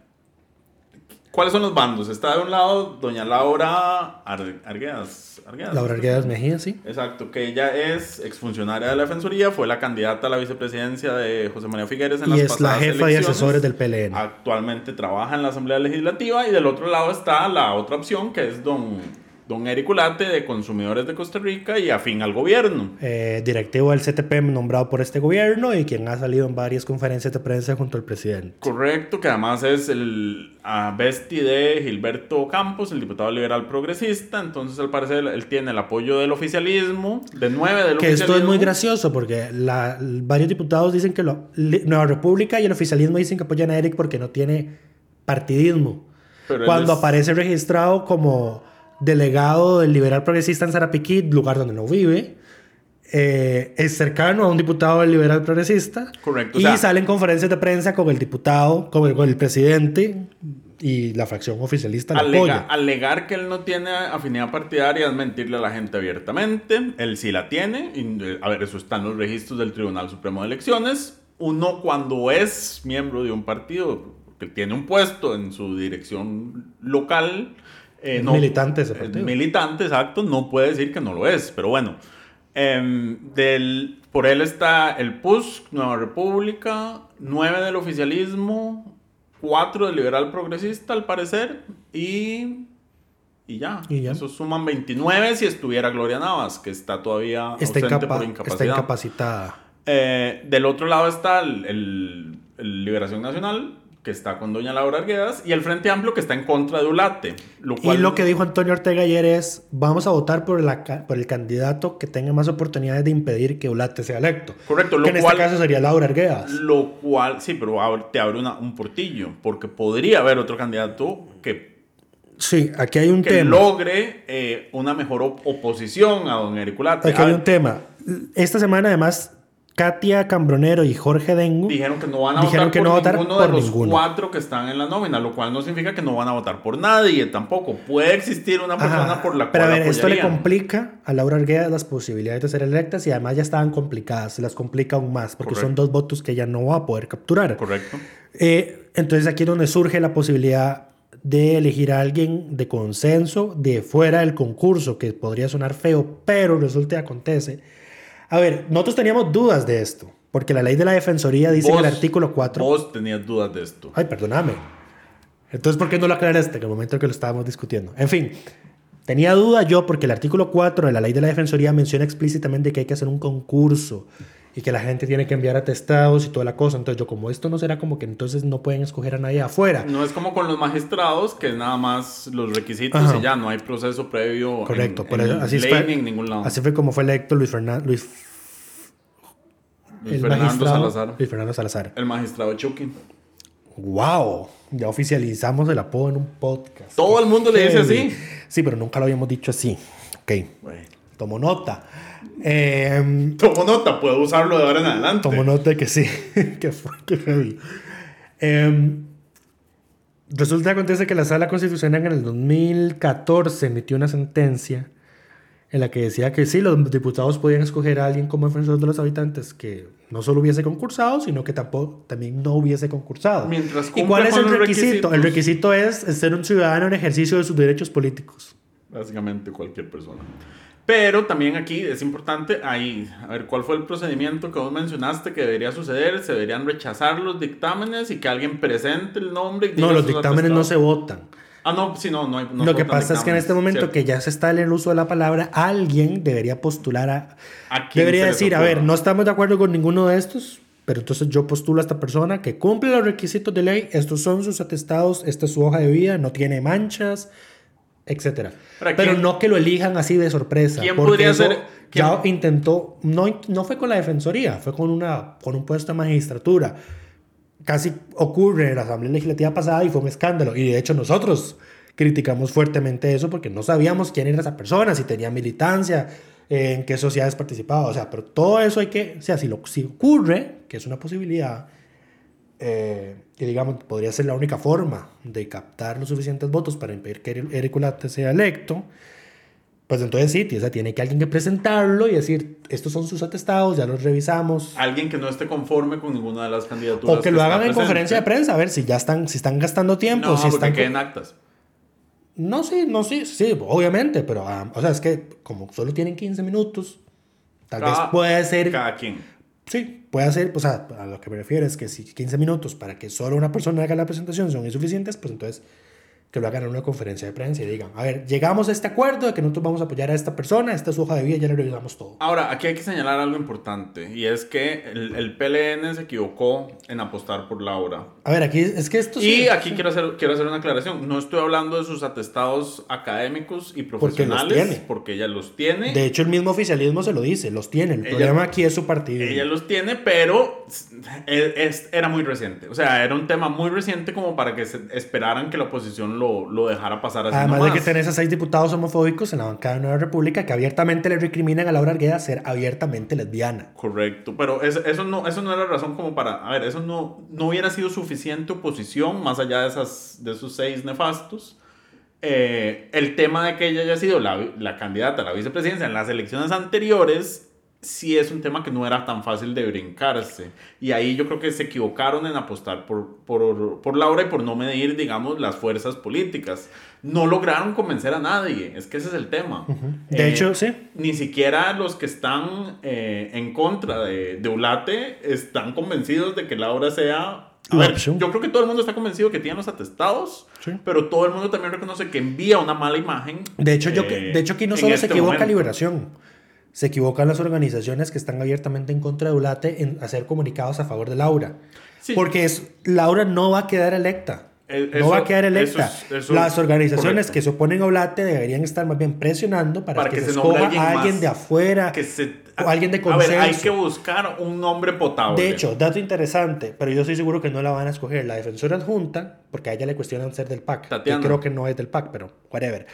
¿Cuáles son los bandos? Está de un lado doña Laura Ar- Arguedas. Arguedas. Laura Arguedas Mejía, sí. Exacto, que ella es exfuncionaria de la Defensoría, fue la candidata a la vicepresidencia de José María Figueres en Y las es la pasadas jefa de asesores del PLN. Actualmente trabaja en la Asamblea Legislativa y del otro lado está la otra opción que es don, don Eric Ulate de Consumidores de Costa Rica y afín al gobierno. Eh, directivo del CTP nombrado por este gobierno y quien ha salido en varias conferencias de prensa junto al presidente. Correcto, que además es el a bestie de Gilberto Campos, el diputado liberal progresista. Entonces, al parecer, él tiene el apoyo del oficialismo, de nueve del Que oficialismo. esto es muy gracioso porque la- varios diputados dicen que lo- Nueva República y el oficialismo dicen que apoyan a Eric porque no tiene partidismo. Pero Cuando es- aparece registrado como delegado del liberal progresista en Sarapiquí, lugar donde no vive, eh, es cercano a un diputado del liberal progresista. Correcto, o Y sea- sale en conferencias de prensa con el diputado, con el, con el presidente y la fracción oficialista Alega- apoya. alegar que él no tiene afinidad partidaria es mentirle a la gente abiertamente. Él sí la tiene. Y, eh, a ver, eso está en los registros del Tribunal Supremo de Elecciones. Uno cuando es miembro de un partido, que tiene un puesto en su dirección local, eh, no- militante ese es partido. militante, exacto, no puede decir que no lo es. Pero bueno, em, del, por él está el PUS, Nueva República, nueve del oficialismo, cuatro del liberal progresista al parecer y, y, ya. Y ya. Eso suman 29 si estuviera Gloria Navas, que está todavía Está, ausente incapa- por está incapacidad. incapacitada. Eh, del otro lado está el, el- el Liberación Nacional, que está con doña Laura Arguedas, y el Frente Amplio, que está en contra de Ulate. Lo Y lo que dijo Antonio Ortega ayer es, vamos a votar por, la, por el candidato que tenga más oportunidades de impedir que Ulate sea electo. Correcto, lo que en cual- este caso sería Laura Arguedas. Lo cual, sí, pero te abre una- un portillo, porque podría haber otro candidato que, Sí, aquí hay un que tema. logre eh, una mejor op- oposición a don Eric Ulate. Aquí hay un tema. Esta semana además Katia Cambronero y Jorge Dengu Dijeron que no van a votar que por no votar ninguno por de los ninguno. cuatro que están en la nómina, lo cual no significa que no van a votar por nadie tampoco. Puede existir una persona Ajá, por la Pero a cual ver, esto le apoyarían. complica a Laura Arguedas las posibilidades de ser electas y además ya estaban complicadas, se las complica aún más porque son Correcto. dos votos que ella no va a poder capturar. Correcto. Eh, entonces aquí es donde surge la posibilidad de elegir a alguien de consenso de fuera del concurso, que podría sonar feo, pero resulta y acontece. A ver, nosotros teníamos dudas de esto, porque la ley de la defensoría dice en el artículo 4... Vos tenías dudas de esto. Ay, perdóname. Entonces, ¿por qué no lo aclaraste en el momento que lo estábamos discutiendo? En fin, tenía duda yo porque el artículo 4 de la ley de la defensoría menciona explícitamente que hay que hacer un concurso y que la gente tiene que enviar atestados y toda la cosa. Entonces, yo como esto no será como que entonces no pueden escoger a nadie afuera. No es como con los magistrados, que es nada más los requisitos Ajá. y ya no hay proceso previo Correcto, en, por en eso, así, fue, en ningún lado. así fue como fue electo Luis, Fernan- Luis, Luis el Fernando Salazar. Luis Fernando Salazar. El magistrado Chucky. ¡Wow! Ya oficializamos el apodo en un podcast. Todo el mundo le dice así. Sí, pero nunca lo habíamos dicho así. Ok. Bueno, Tomo nota. Eh, Tomo nota, puedo usarlo de ahora en adelante. tomo nota que sí. que fue que heavy. Eh, resulta que acontece que la Sala Constitucional en el 2014 emitió una sentencia en la que decía que sí, los diputados podían escoger a alguien como defensor de los habitantes que no solo hubiese concursado, sino que tampoco, también no hubiese concursado. Mientras ¿Y cuál es el requisito? El requisito es ser un ciudadano en ejercicio de sus derechos políticos. Básicamente cualquier persona. Pero también aquí es importante, ahí, a ver, ¿cuál fue el procedimiento que vos mencionaste que debería suceder? Se deberían rechazar los dictámenes y que alguien presente el nombre. y No, los dictámenes no se votan. Ah, no, sí, no, no hay. no Lo que pasa es que en este momento ¿cierto? que ya se está en el uso de la palabra, alguien debería postular a... ¿A quién Debería decir, a ver, no estamos de acuerdo con ninguno de estos, pero entonces yo postulo a esta persona que cumple los requisitos de ley, estos son sus atestados, esta es su hoja de vida, no tiene manchas, etcétera. Pero, Pero ¿quién- no que lo elijan así de sorpresa. ¿Quién porque podría ser- Ya intentó, no, no fue con la defensoría, fue con, una, con un puesto de magistratura. Casi ocurre en la Asamblea Legislativa pasada y fue un escándalo. Y de hecho nosotros criticamos fuertemente eso porque no sabíamos quién era esa persona, si tenía militancia, en qué sociedades participaba. O sea, pero todo eso hay que, o sea, si, lo, si ocurre, que es una posibilidad, eh, que digamos podría ser la única forma de captar los suficientes votos para impedir que Eric Ulate sea electo, pues entonces sí, o sea, tiene que alguien que presentarlo y decir, estos son sus atestados, ya los revisamos. Alguien que no esté conforme con ninguna de las candidaturas. O que lo está hagan en presente. conferencia de prensa, a ver si ya están, si están gastando tiempo, No, si porque están... queden actas. No, sí, no, sí, sí, obviamente, pero, ah, o sea, es que como solo tienen 15 minutos, tal vez Cada- puede ser, Cada quien. Sí, puede ser, o sea, a lo que me refiero es que si 15 minutos para que solo una persona haga la presentación son insuficientes, pues entonces que lo hagan en una conferencia de prensa y digan, a ver, llegamos a este acuerdo de que nosotros vamos a apoyar a esta persona, esta es su hoja de vida, ya le revisamos todo. Ahora, aquí hay que señalar algo importante y es que el, el PLN se equivocó en apostar por Laura. A ver, aquí es que esto Y sí- aquí quiero hacer, quiero hacer una aclaración. No estoy hablando de sus atestados académicos y los profesionales, tiene. porque ella los tiene. De hecho, el mismo oficialismo se lo dice, los tiene. El Ella- problema aquí es su partido. Ella los tiene, pero era muy reciente. O sea, era un tema muy reciente como para que se esperaran que la oposición lo, lo dejara pasar así Además nomás. de que tenés a seis diputados homofóbicos en la bancada de Nueva República que abiertamente le recriminan a Laura Argueda ser abiertamente lesbiana. Correcto, pero es- eso, no, eso no era razón como para... A ver, eso no, no hubiera sido suficiente oposición más allá de, esas, de esos seis nefastos. Eh, el tema de que ella haya sido la, la candidata a la vicepresidencia en las elecciones anteriores sí es un tema que no era tan fácil de brincarse. Y ahí yo creo que se equivocaron en apostar por, por, por Laura y por no medir, digamos, las fuerzas políticas. No lograron convencer a nadie, es que ese es el tema. De Eh, hecho, sí. ni siquiera los que están eh, en contra de, de Ulate están convencidos de que Laura sea... A ver, yo creo que todo el mundo está convencido que tiene los atestados, Sí. pero todo el mundo también reconoce que envía una mala imagen. De hecho, yo, eh, de hecho aquí no solo se este equivoca momento. Liberación. Se equivocan las organizaciones que están abiertamente en contra de Ulate en hacer comunicados a favor de Laura. Sí. Porque es, Laura no va a quedar electa. Eh, no eso- va a quedar electa. eso es- eso las es organizaciones correcto. que se oponen a Oblate deberían estar más bien presionando para, Para que, que se se escoja alguien a alguien de afuera que se, o alguien de A ver, hay consenso. que buscar un nombre potable. De hecho, dato interesante, pero yo estoy seguro que no la van a escoger. La defensora adjunta, porque a ella le cuestionan ser del PAC. Tatiana. Creo que no es del PAC, pero whatever.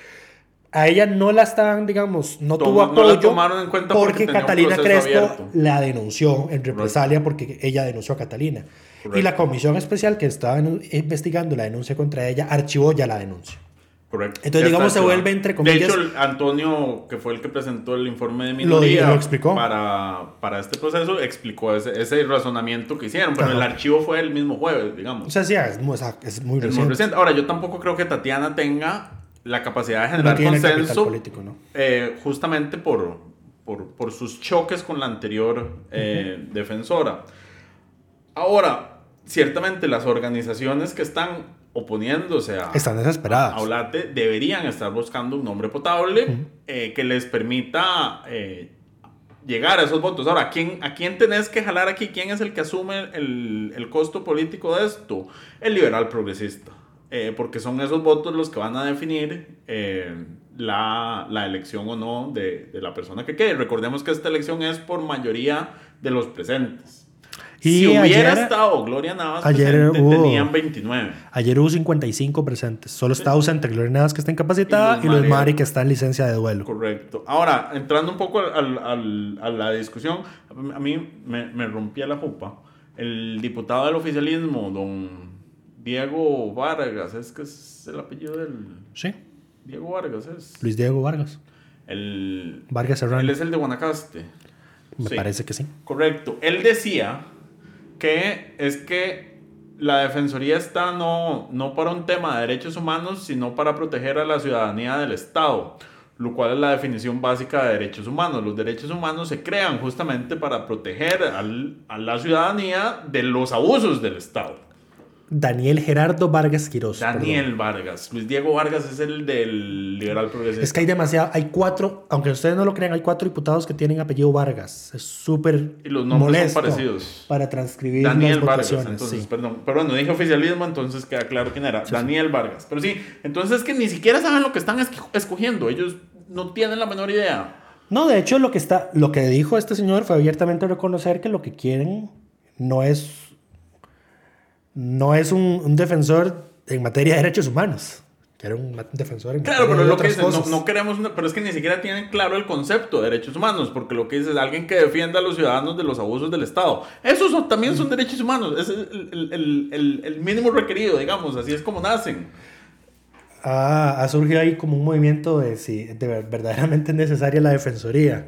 A ella no la estaban, digamos, no tuvo no la apoyo tomaron en cuenta porque porque Catalina Crespo abierto. la denunció en represalia porque ella denunció a Catalina. Correcto. Y la comisión especial que estaba investigando la denuncia contra ella archivó ya la denuncia. Correcto. Entonces, Ya digamos, se vuelve, entre comillas- De hecho, el Antonio, que fue el que presentó el informe de Lo minoría dijo, lo explicó. Para, para este proceso, explicó ese, ese razonamiento que hicieron. Pero Ajá. el archivo fue el mismo jueves, digamos. O sea, sí, es muy, es muy Es reciente. muy reciente. Ahora, yo tampoco creo que Tatiana tenga la capacidad de generar No consenso político, ¿no? eh, justamente por, por, por sus choques con la anterior eh, defensora. Ahora, ciertamente las organizaciones que están oponiéndose a, Están desesperadas. a Olate deberían estar buscando un nombre potable eh, que les permita llegar a esos votos. Ahora, ¿a quién, ¿a quién tenés que jalar aquí? ¿Quién es el que asume el, el costo político de esto? El liberal progresista. Eh, porque son esos votos los que van a definir eh, la, la elección o no de, de la persona que quede. Recordemos que esta elección es por mayoría de los presentes. Y si hubiera ayer- estado Gloria Navas ayer presente, hubo- tenían 29. Ayer hubo 55 presentes. Solo está ausente Gloria Navas, que está incapacitada, Y Luz Mari. Mari, que está en licencia de duelo. Correcto. Ahora, entrando un poco al- al- a la discusión, a mí me, me rompía la pupa. El diputado del oficialismo, don Diego Vargas, es que es el apellido del... Sí. Diego Vargas es... Luis Diego Vargas. El, Vargas Serrano. él es el de Guanacaste. Me Sí. parece que sí. Correcto. Él decía que es que la Defensoría está no, no para un tema de derechos humanos, sino para proteger a la ciudadanía del Estado, lo cual es la definición básica de derechos humanos. Los derechos humanos se crean justamente para proteger al- a la ciudadanía de los abusos del Estado. Daniel Gerardo Vargas Quiroz. Daniel perdón. Vargas. Luis Diego Vargas es el del liberal progresista. Es que hay demasiado, hay cuatro, aunque ustedes no lo crean, hay cuatro diputados que tienen apellido Vargas. Es súper Y los nombres son parecidos. para transcribir Daniel las Vargas, entonces, sí. perdón. Pero bueno, dije oficialismo, entonces queda claro quién era. Daniel Vargas. Pero sí, entonces es que ni siquiera saben lo que están esco- escogiendo. Ellos no tienen la menor idea. No, de hecho, lo que, está, lo que dijo este señor fue abiertamente reconocer que lo que quieren no es, no es un, un defensor en materia de derechos humanos. Quieren un ma- defensor en Claro, pero de lo que dicen, no, no queremos, una- pero es que ni siquiera tienen claro el concepto de derechos humanos, porque lo que dice es alguien que defienda a los ciudadanos de los abusos del Estado. Esos son- también son derechos humanos, es el, el- el- el- mínimo requerido, digamos, así es como nacen. Ah, ha surgido ahí como un movimiento de si de ver- verdaderamente es necesaria la defensoría.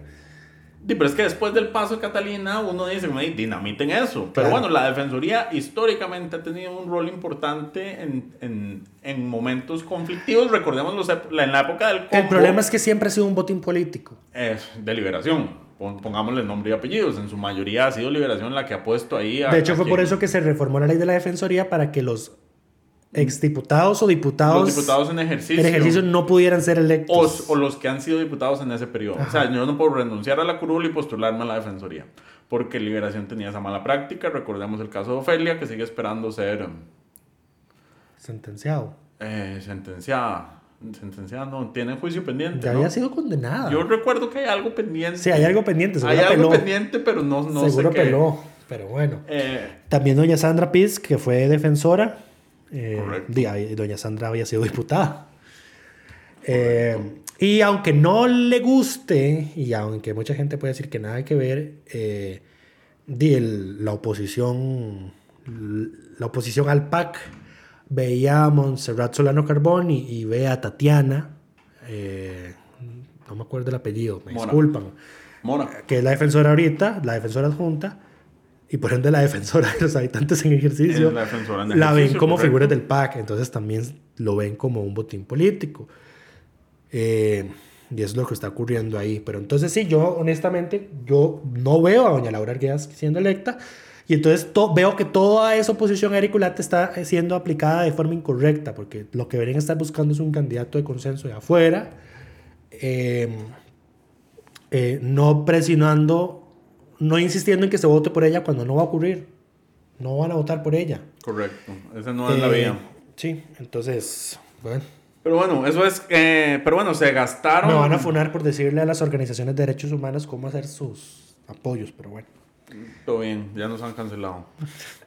Sí, pero es que después del paso de Catalina, uno dice, "Mae, dinamiten eso. Pero Claro. bueno, la Defensoría históricamente ha tenido un rol importante en, en- en momentos conflictivos. Recordemos los en la época del El Congo, problema es que siempre ha sido un botín político. es de liberación. Pon- Pongámosle nombre y apellidos. En su mayoría ha sido liberación la que ha puesto ahí a. De hecho, a fue por eso que se reformó la ley de la defensoría para que los exdiputados o diputados, Los diputados en ejercicio. en ejercicio no pudieran ser o, electos. o los que han sido diputados en ese periodo. O sea, yo no puedo renunciar a la curul y postularme a la defensoría. Porque Liberación tenía esa mala práctica. Recordemos el caso de Ofelia, que sigue esperando ser Sentenciado. eh, sentenciada. Sentenciada, no, tiene juicio pendiente. Ya ¿no? había sido condenada. Yo recuerdo que hay algo pendiente. Sí, hay algo pendiente. Seguro Hay algo peló. pendiente, pero no, no seguro sé qué. peló. Pero bueno. Eh, También doña Sandra Piz, que fue defensora. Eh, doña Sandra había sido diputada. Eh, y aunque no le guste, y aunque mucha gente puede decir que nada que ver, eh, el- la oposición la oposición al PAC veía a Montserrat Solano Carbón y, ve a Tatiana, eh, no me acuerdo el apellido, me Mora. disculpan, que es la defensora ahorita, la defensora adjunta, y por ende la defensora de los habitantes en ejercicio, la en la ven ejercicio, como correcto. figuras del PAC, entonces también lo ven como un botín político. Eh, y es lo que está ocurriendo ahí. Pero entonces sí, yo honestamente, yo no veo a doña Laura Arguedas siendo electa. Y entonces to- veo que toda esa oposición a Eric Ulate está eh, siendo aplicada de forma incorrecta, porque lo que deberían estar buscando es un candidato de consenso de afuera. Eh, eh, no presionando, no insistiendo en que se vote por ella cuando no va a ocurrir. No van a votar por ella. Correcto. Esa no es la Eh, vía. Sí, entonces, bueno. Pero bueno, eso es. eh, pero bueno, se gastaron. Me van a funar por decirle a las organizaciones de derechos humanos cómo hacer sus apoyos, pero bueno. Todo bien, ya nos han cancelado.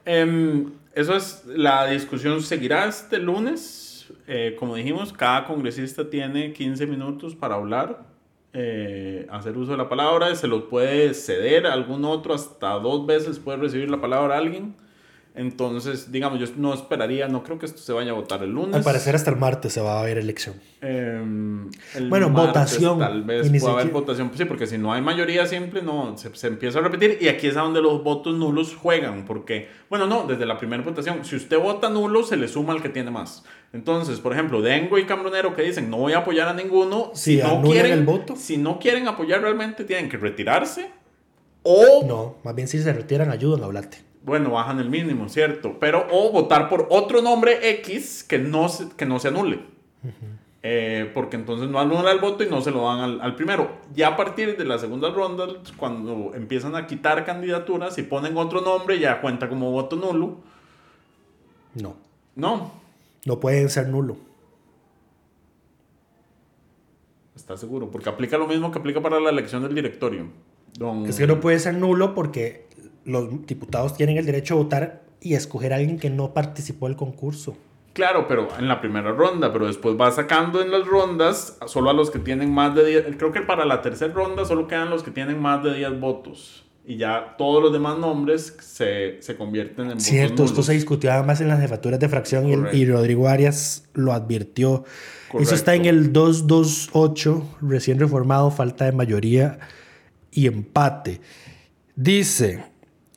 Em, eso es, la discusión seguirá este lunes. Eh, como dijimos, cada congresista tiene 15 minutos para hablar, eh, hacer uso de la palabra, se los puede ceder a algún otro, hasta dos veces puede recibir la palabra alguien. Entonces, digamos, yo no esperaría, no creo que esto se vaya a votar el lunes. Al parecer hasta el martes se va a haber elección. Em, el Bueno, martes votación. Tal vez pueda haber votación. Sí, porque si no hay mayoría simple, no, se, se empieza a repetir. Y aquí es a donde los votos nulos juegan. Porque, bueno, no, desde la primera votación, si usted vota nulo, se le suma al que tiene más. Entonces, por ejemplo, Dengo y Cambronero que dicen no voy a apoyar a ninguno. Si no quieren el voto. Si no quieren apoyar realmente, tienen que retirarse. O No, más bien si se retiran, ayudan a hablarte. Bueno, bajan el mínimo, ¿cierto? Pero, o votar por otro nombre X que no se, que no se anule. Eh, porque entonces no anula el voto y no se lo dan al, al primero. Ya a partir de la segunda ronda, cuando empiezan a quitar candidaturas y ponen otro nombre, ya cuenta como voto nulo. No, No, no pueden ser nulo. está seguro, porque aplica lo mismo que aplica para la elección del directorio. Don- Es que no puede ser nulo porque los diputados tienen el derecho a votar y escoger a alguien que no participó del concurso. Claro, pero en la primera ronda, pero después va sacando en las rondas solo a los que tienen más de 10. Creo que para la tercera ronda solo quedan los que tienen más de 10 votos. Y ya todos los demás nombres se, se convierten en Cierto, votos esto se discutió además en las jefaturas de fracción y, Rodrigo Arias lo advirtió. Eso está en el 228, recién reformado, falta de mayoría y empate. Dice,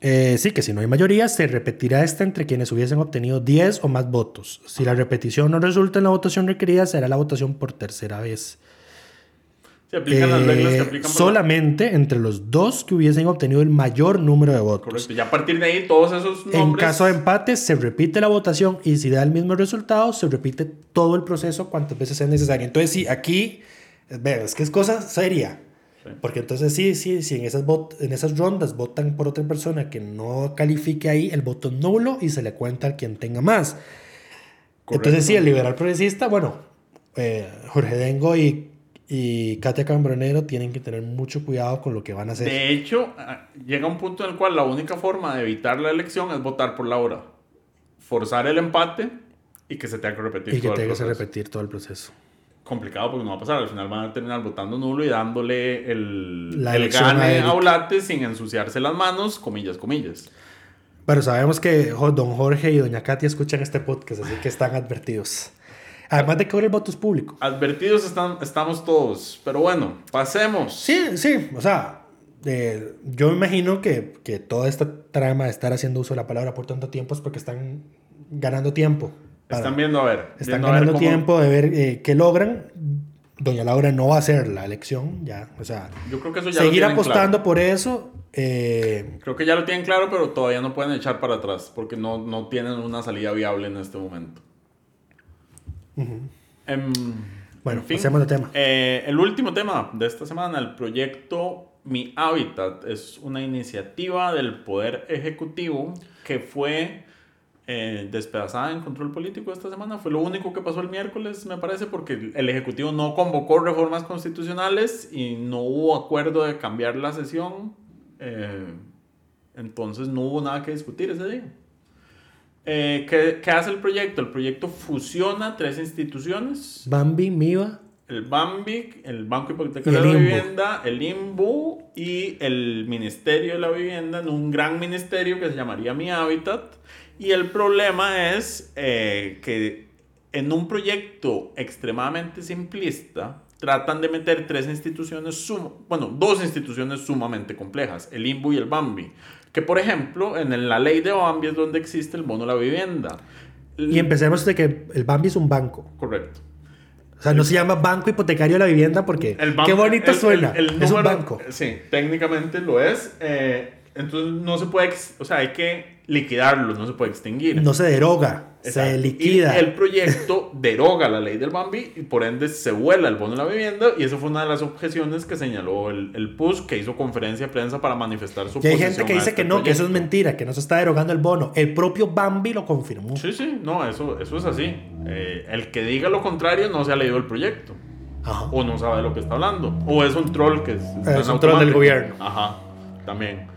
eh, sí, que si no hay mayoría, se repetirá esta entre quienes hubiesen obtenido 10 o más votos. Si la repetición no resulta en la votación requerida, será la votación por tercera vez. Se aplican las reglas que Eh, aplican solamente entre los dos que hubiesen obtenido el mayor número de votos. Correcto. Y a partir de ahí, todos esos nombres. En caso de empate, se repite la votación y si da el mismo resultado, se repite todo el proceso cuantas veces sea necesario. Entonces, sí, aquí, eh, es que es cosa seria. Sí. Porque entonces, sí, sí, sí, en esas, vot- en esas rondas votan por otra persona que no califique ahí, el voto nulo y se le cuenta al quien tenga más. Correcto. Entonces, sí, el liberal progresista, bueno, eh, Jorge Dengo y, y Katia Cambronero tienen que tener mucho cuidado con lo que van a hacer. De hecho, ah, llega un punto en el cual la única forma de evitar la elección es votar por la hora. Forzar el empate y que se tenga que repetir y que todo tenga que repetir todo el proceso. Complicado porque no va a pasar. Al final van a terminar votando nulo y dándole el, La el a gane a Olate sin ensuciarse las manos, comillas, comillas. Pero sabemos que don Jorge y doña Katia escuchan este podcast, así que están advertidos. Además de que ahora el voto es público. Advertidos están, estamos todos. Pero bueno, pasemos. Sí, sí, o sea, eh, yo me imagino que, que toda esta trama de estar haciendo uso de la palabra por tanto tiempo es porque están ganando tiempo. Para- Están viendo a ver. están ver ganando cómo- tiempo de ver eh, qué logran. Doña Laura no va a hacer la elección, ya, o sea, Yo creo que eso ya lo seguir apostando claro. por eso. eh, Creo que ya lo tienen claro, pero todavía no pueden echar para atrás porque no, no tienen una salida viable en este momento. Em, Bueno, en fin, pasemos de tema. eh, el último tema de esta semana, el proyecto Mi Hábitat, es una iniciativa del Poder Ejecutivo que fue eh, despedazada en control político esta semana. Fue lo único que pasó el miércoles, me parece, porque el Ejecutivo no convocó reformas constitucionales y no hubo acuerdo de cambiar la sesión. eh, entonces no hubo nada que discutir ese día. Eh, ¿qué, qué hace el proyecto? El proyecto fusiona tres instituciones. Bambi, Miva, El BAMBIC, el Banco Hipotecario de la. Vivienda, el INBU y el Ministerio de la Vivienda en un gran ministerio que se llamaría Mi Hábitat. Y el problema es eh, que en un proyecto extremadamente simplista tratan de meter tres instituciones, sum- bueno, dos instituciones sumamente complejas, el INBU y el BAMBI. Que por ejemplo, en la ley de BAMBI es donde existe el bono a la vivienda. Y empecemos de que el Bambi es un banco. Correcto. O sea, no se llama Banco Hipotecario de la Vivienda porque El qué bonito el- suena. el- es un banco. Sí, técnicamente lo es. eh, entonces no se puede, o sea, hay que liquidarlo, no se puede extinguir. No se deroga, Exacto. se liquida. Y el proyecto deroga la ley del Bambi y por ende se vuela el bono de la vivienda y eso fue una de las objeciones que señaló el, el PUS que hizo conferencia de prensa para manifestar su Y hay gente que dice este que no, que eso es mentira, que no se está derogando el bono. El propio Bambi lo confirmó. Sí, sí, no, eso, eso es así. Eh, el que diga lo contrario no se ha leído el proyecto. Ajá. O no sabe de lo que está hablando. O es un troll que es, un troll del gobierno. Ajá, también.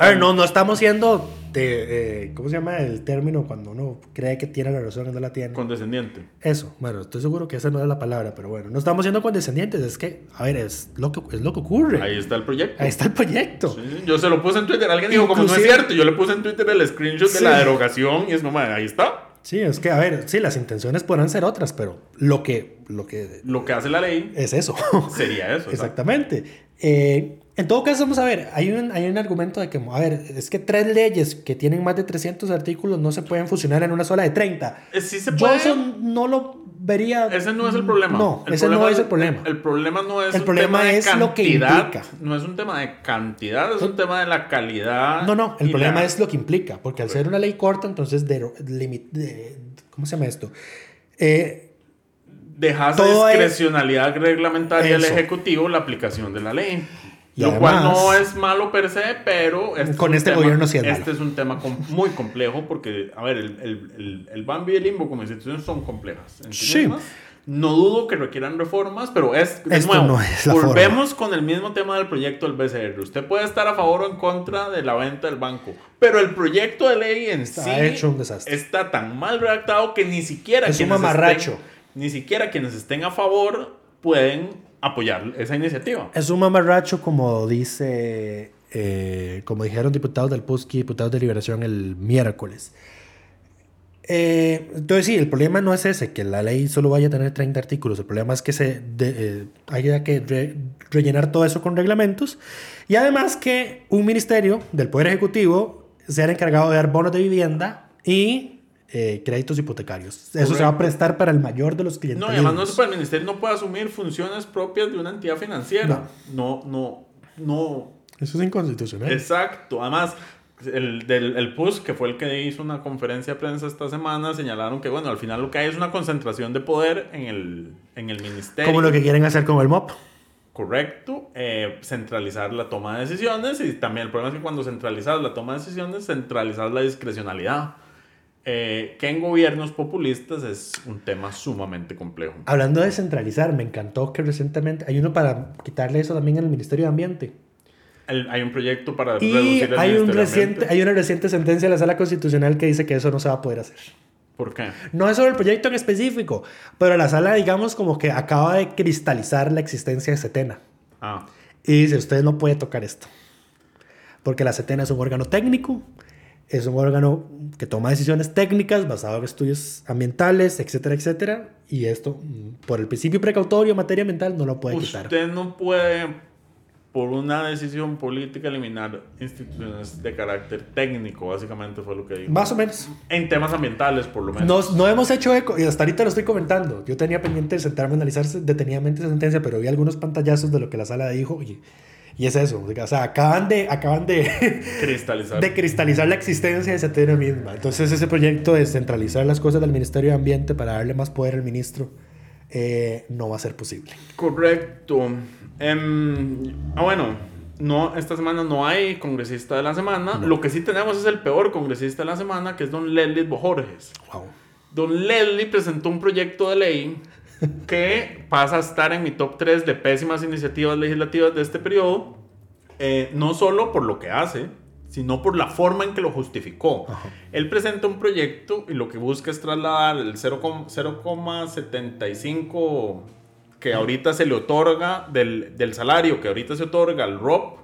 A ver, no, no estamos siendo de, eh, ¿cómo se llama el término cuando uno cree que tiene la razón y no la tiene? Condescendiente. Eso, bueno, estoy seguro que esa no es la palabra, pero bueno, no estamos siendo condescendientes, es que, a ver, es lo que, es lo que ocurre. Ahí está el proyecto. Ahí está el proyecto. Sí, yo se lo puse en Twitter. Alguien dijo, como no es cierto, yo le puse en Twitter el screenshot Sí. de la derogación y es como, ahí está. Sí, es que, a ver, sí, las intenciones podrán ser otras, pero lo que, lo que Lo que hace la ley es eso. sería eso. Exactamente. Eh, en todo caso, vamos a ver, hay un, hay un argumento de que, a ver, es que tres leyes que tienen más de 300 artículos no se pueden fusionar en una sola de 30. Eh, Sí se Yo puede. eso no lo vería. Ese no es el problema. No, El ese problema no es el problema. El, problema no es El un problema de es lo que implica. No es un tema de cantidad, es un tema de la calidad. No, no, el problema la- es lo que implica, porque al ser una ley corta, entonces, de, de- ¿cómo se llama esto? Eh, Dejas es- discrecionalidad reglamentaria al. Ejecutivo la aplicación de la ley. Y lo cual no es malo per se, pero este Con es este tema- gobierno sí es Este malo. es un tema com- muy complejo porque, a ver, el, el, el, el Bambi y el Limbo como instituciones son complejas. sí. No dudo que requieran reformas, pero es, de Esto nuevo, no es la volvemos con el mismo tema del proyecto del BCR. Usted puede estar a favor o en contra de la venta del banco, pero el proyecto de ley en Está sí hecho un desastre. está tan mal redactado que ni siquiera Es un mamarracho. estén- ni siquiera quienes estén a favor pueden apoyar esa iniciativa. es un mamarracho, como dice, eh, como dijeron diputados del PUSC y diputados de Liberación el miércoles. Eh, entonces, sí, el problema no es ese, que la ley solo vaya a tener 30 artículos. El problema es que se de- eh, haya que re- rellenar todo eso con reglamentos. Y además que un ministerio del Poder Ejecutivo sea el encargado de dar bonos de vivienda y eh, créditos hipotecarios. Eso se va a prestar para el mayor de los clientes. No, y además no se puede, el ministerio no puede asumir funciones propias de una entidad financiera. No, no, no. Eso es inconstitucional. Exacto. Además, el del el PUS, que fue el que hizo una conferencia de prensa esta semana, señalaron que, bueno, al final lo que hay es una concentración de poder en el, en el ministerio. Como lo que quieren hacer con el MOP. Correcto, eh, centralizar la toma de decisiones y también el problema es que cuando centralizas la toma de decisiones, centralizas la discrecionalidad, eh, que en gobiernos populistas es un tema sumamente complejo. Hablando de centralizar, me encantó que recientemente hay uno para quitarle eso también al Ministerio de Ambiente. El- hay un proyecto para Y reducir el hay, un reciente, hay una reciente sentencia de la Sala Constitucional que dice que eso no se va a poder hacer. ¿Por qué? No es sobre el proyecto en específico, pero la sala, digamos, como que acaba de cristalizar la existencia de Setena. Ah, Y dice, usted no puede tocar esto. Porque la Setena es un órgano técnico, es un órgano que toma decisiones técnicas basado en estudios ambientales, etcétera, etcétera. Y esto, mm, por el principio precautorio materia ambiental, no lo puede quitar. usted no puede, por una decisión política, eliminar instituciones de carácter técnico, básicamente fue lo que dijo. Más o menos. En temas ambientales, por lo menos. Nos- no hemos hecho eco, y hasta ahorita lo estoy comentando. Yo tenía pendiente de sentarme a analizar detenidamente esa sentencia, pero vi algunos pantallazos de lo que la sala dijo y, y es eso. O sea, acaban de, acaban de, cristalizar. de cristalizar la existencia de Setena misma. Entonces, ese proyecto de centralizar las cosas del Ministerio de Ambiente para darle más poder al ministro eh, no va a ser posible. Correcto. Em, ah, bueno, no, esta semana no hay congresista de la semana. Lo que sí tenemos es el peor congresista de la semana, que es don Leslie Bojorges. Wow. Don Leslie presentó un proyecto de ley que pasa a estar en mi top 3 de pésimas iniciativas legislativas de este periodo, eh, no solo por lo que hace, sino por la forma en que lo justificó. Él presenta un proyecto y lo que busca es trasladar el 0,- 0,75 que ahorita se le otorga del, del salario que ahorita se otorga al ROP,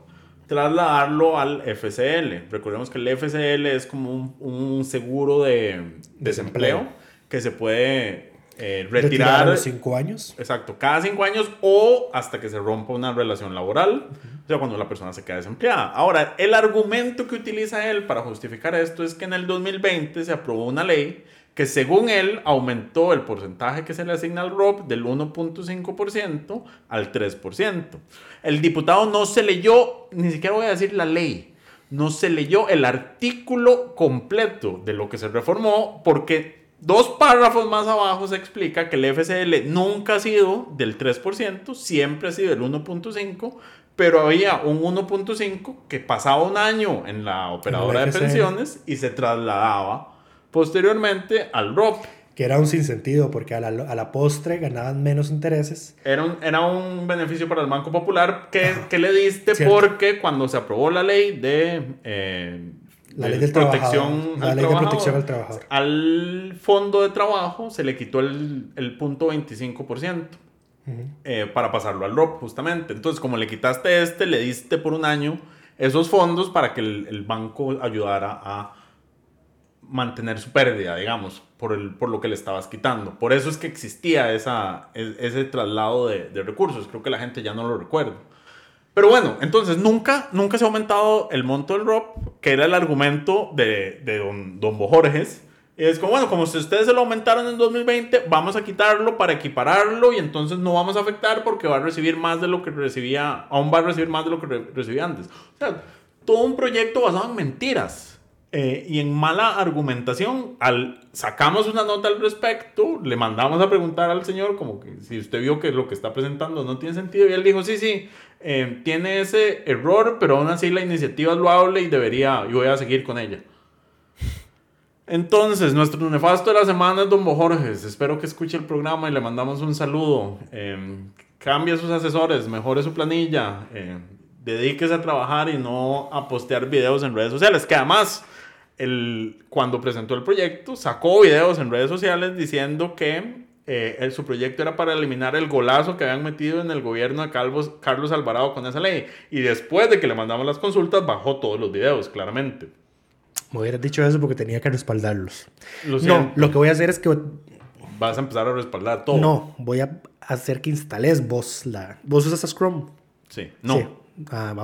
trasladarlo al FCL. Recordemos que el FCL es como un, un seguro de desempleo, Desempleo. que se puede eh, Retirar retirar a los cinco años. Exacto, cada cinco años o hasta que se rompa una relación laboral, o sea, cuando la persona se queda desempleada. Ahora, el argumento que utiliza él para justificar esto es que en el 2020 se aprobó una ley que según él aumentó el porcentaje que se le asigna al ROP del 1.5% al 3%. El diputado no se leyó, ni siquiera voy a decir la ley, no se leyó el artículo completo de lo que se reformó porque dos párrafos más abajo se explica que el FCL nunca ha sido del 3%, siempre ha sido del 1.5%, pero había un 1.5 que pasaba un año en la operadora de pensiones y se trasladaba posteriormente al ROP. Que era un sinsentido, porque a la, a la postre ganaban menos intereses. Era un, era un beneficio para el Banco Popular que, que le diste porque cuando se aprobó la ley de... Eh, la ley del protección la ley de protección al trabajador. Al fondo de trabajo se le quitó el, el punto 25%. Eh, para pasarlo al ROP, justamente. Entonces, como le quitaste este, le diste por un año esos fondos para que el, el banco ayudara a mantener su pérdida, digamos, por, el, por lo que le estabas quitando. Por eso es que existía esa, ese traslado de, de, recursos. Creo que la gente ya no lo recuerda. Pero bueno, entonces nunca, nunca se ha aumentado el monto del ROP, que era el argumento de, de don, don Bojorges, es como, bueno, como si ustedes se lo aumentaron en 2020, vamos a quitarlo para equipararlo y entonces no vamos a afectar porque va a recibir más de lo que recibía, aún va a recibir más de lo que re recibía antes. O sea, todo un proyecto basado en mentiras eh, y en mala argumentación. Al, sacamos una nota al respecto, le mandamos a preguntar al señor como que si usted vio que lo que está presentando no tiene sentido y él dijo, sí, sí, eh, tiene ese error, pero aún así la iniciativa es loable y debería, yo voy a seguir con ella. Entonces, nuestro nefasto de la semana es Don Bojorges. Espero que escuche el programa y le mandamos un saludo. Eh, cambie sus asesores, mejore su planilla, eh, dedíquese a trabajar y no a postear videos en redes sociales. Que además, el, cuando presentó el proyecto, sacó videos en redes sociales diciendo que eh, el, su proyecto era para eliminar el golazo que habían metido en el gobierno de Carlos, Carlos Alvarado con esa ley. Y después de que le mandamos las consultas, bajó todos los videos, claramente. Me hubieras dicho eso porque tenía que respaldarlos. Lo no, lo que voy a hacer es que... Vas a empezar a respaldar todo. No, voy a hacer que instales vos la... ¿Vos usas Chrome? Sí, no. Sí. Ah,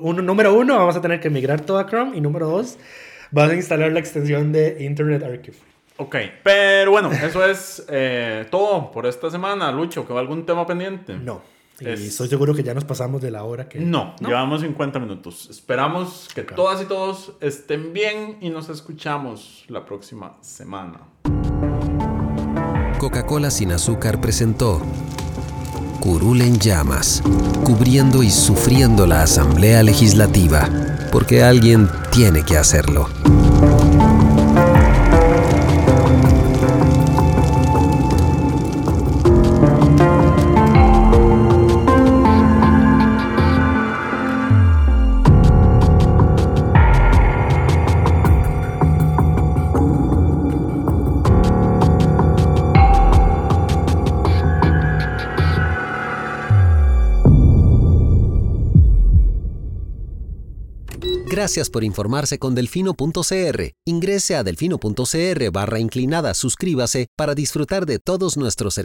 uno, número uno, vamos a tener que migrar todo a Chrome. Y número dos, vas a instalar la extensión de Internet Archive. Ok, pero bueno, eso es eh, todo por esta semana. Lucho, ¿quedó algún tema pendiente? No. Y es... estoy seguro que ya nos pasamos de la hora que... No, ¿no? llevamos 50 minutos. Esperamos que todas y todos estén bien y nos escuchamos la próxima semana. Coca-Cola sin azúcar presentó Curul en llamas, cubriendo y sufriendo la Asamblea Legislativa, porque alguien tiene que hacerlo. Gracias por informarse con delfino.cr. Ingrese a delfino.cr barra inclinada, suscríbase para disfrutar de todos nuestros servicios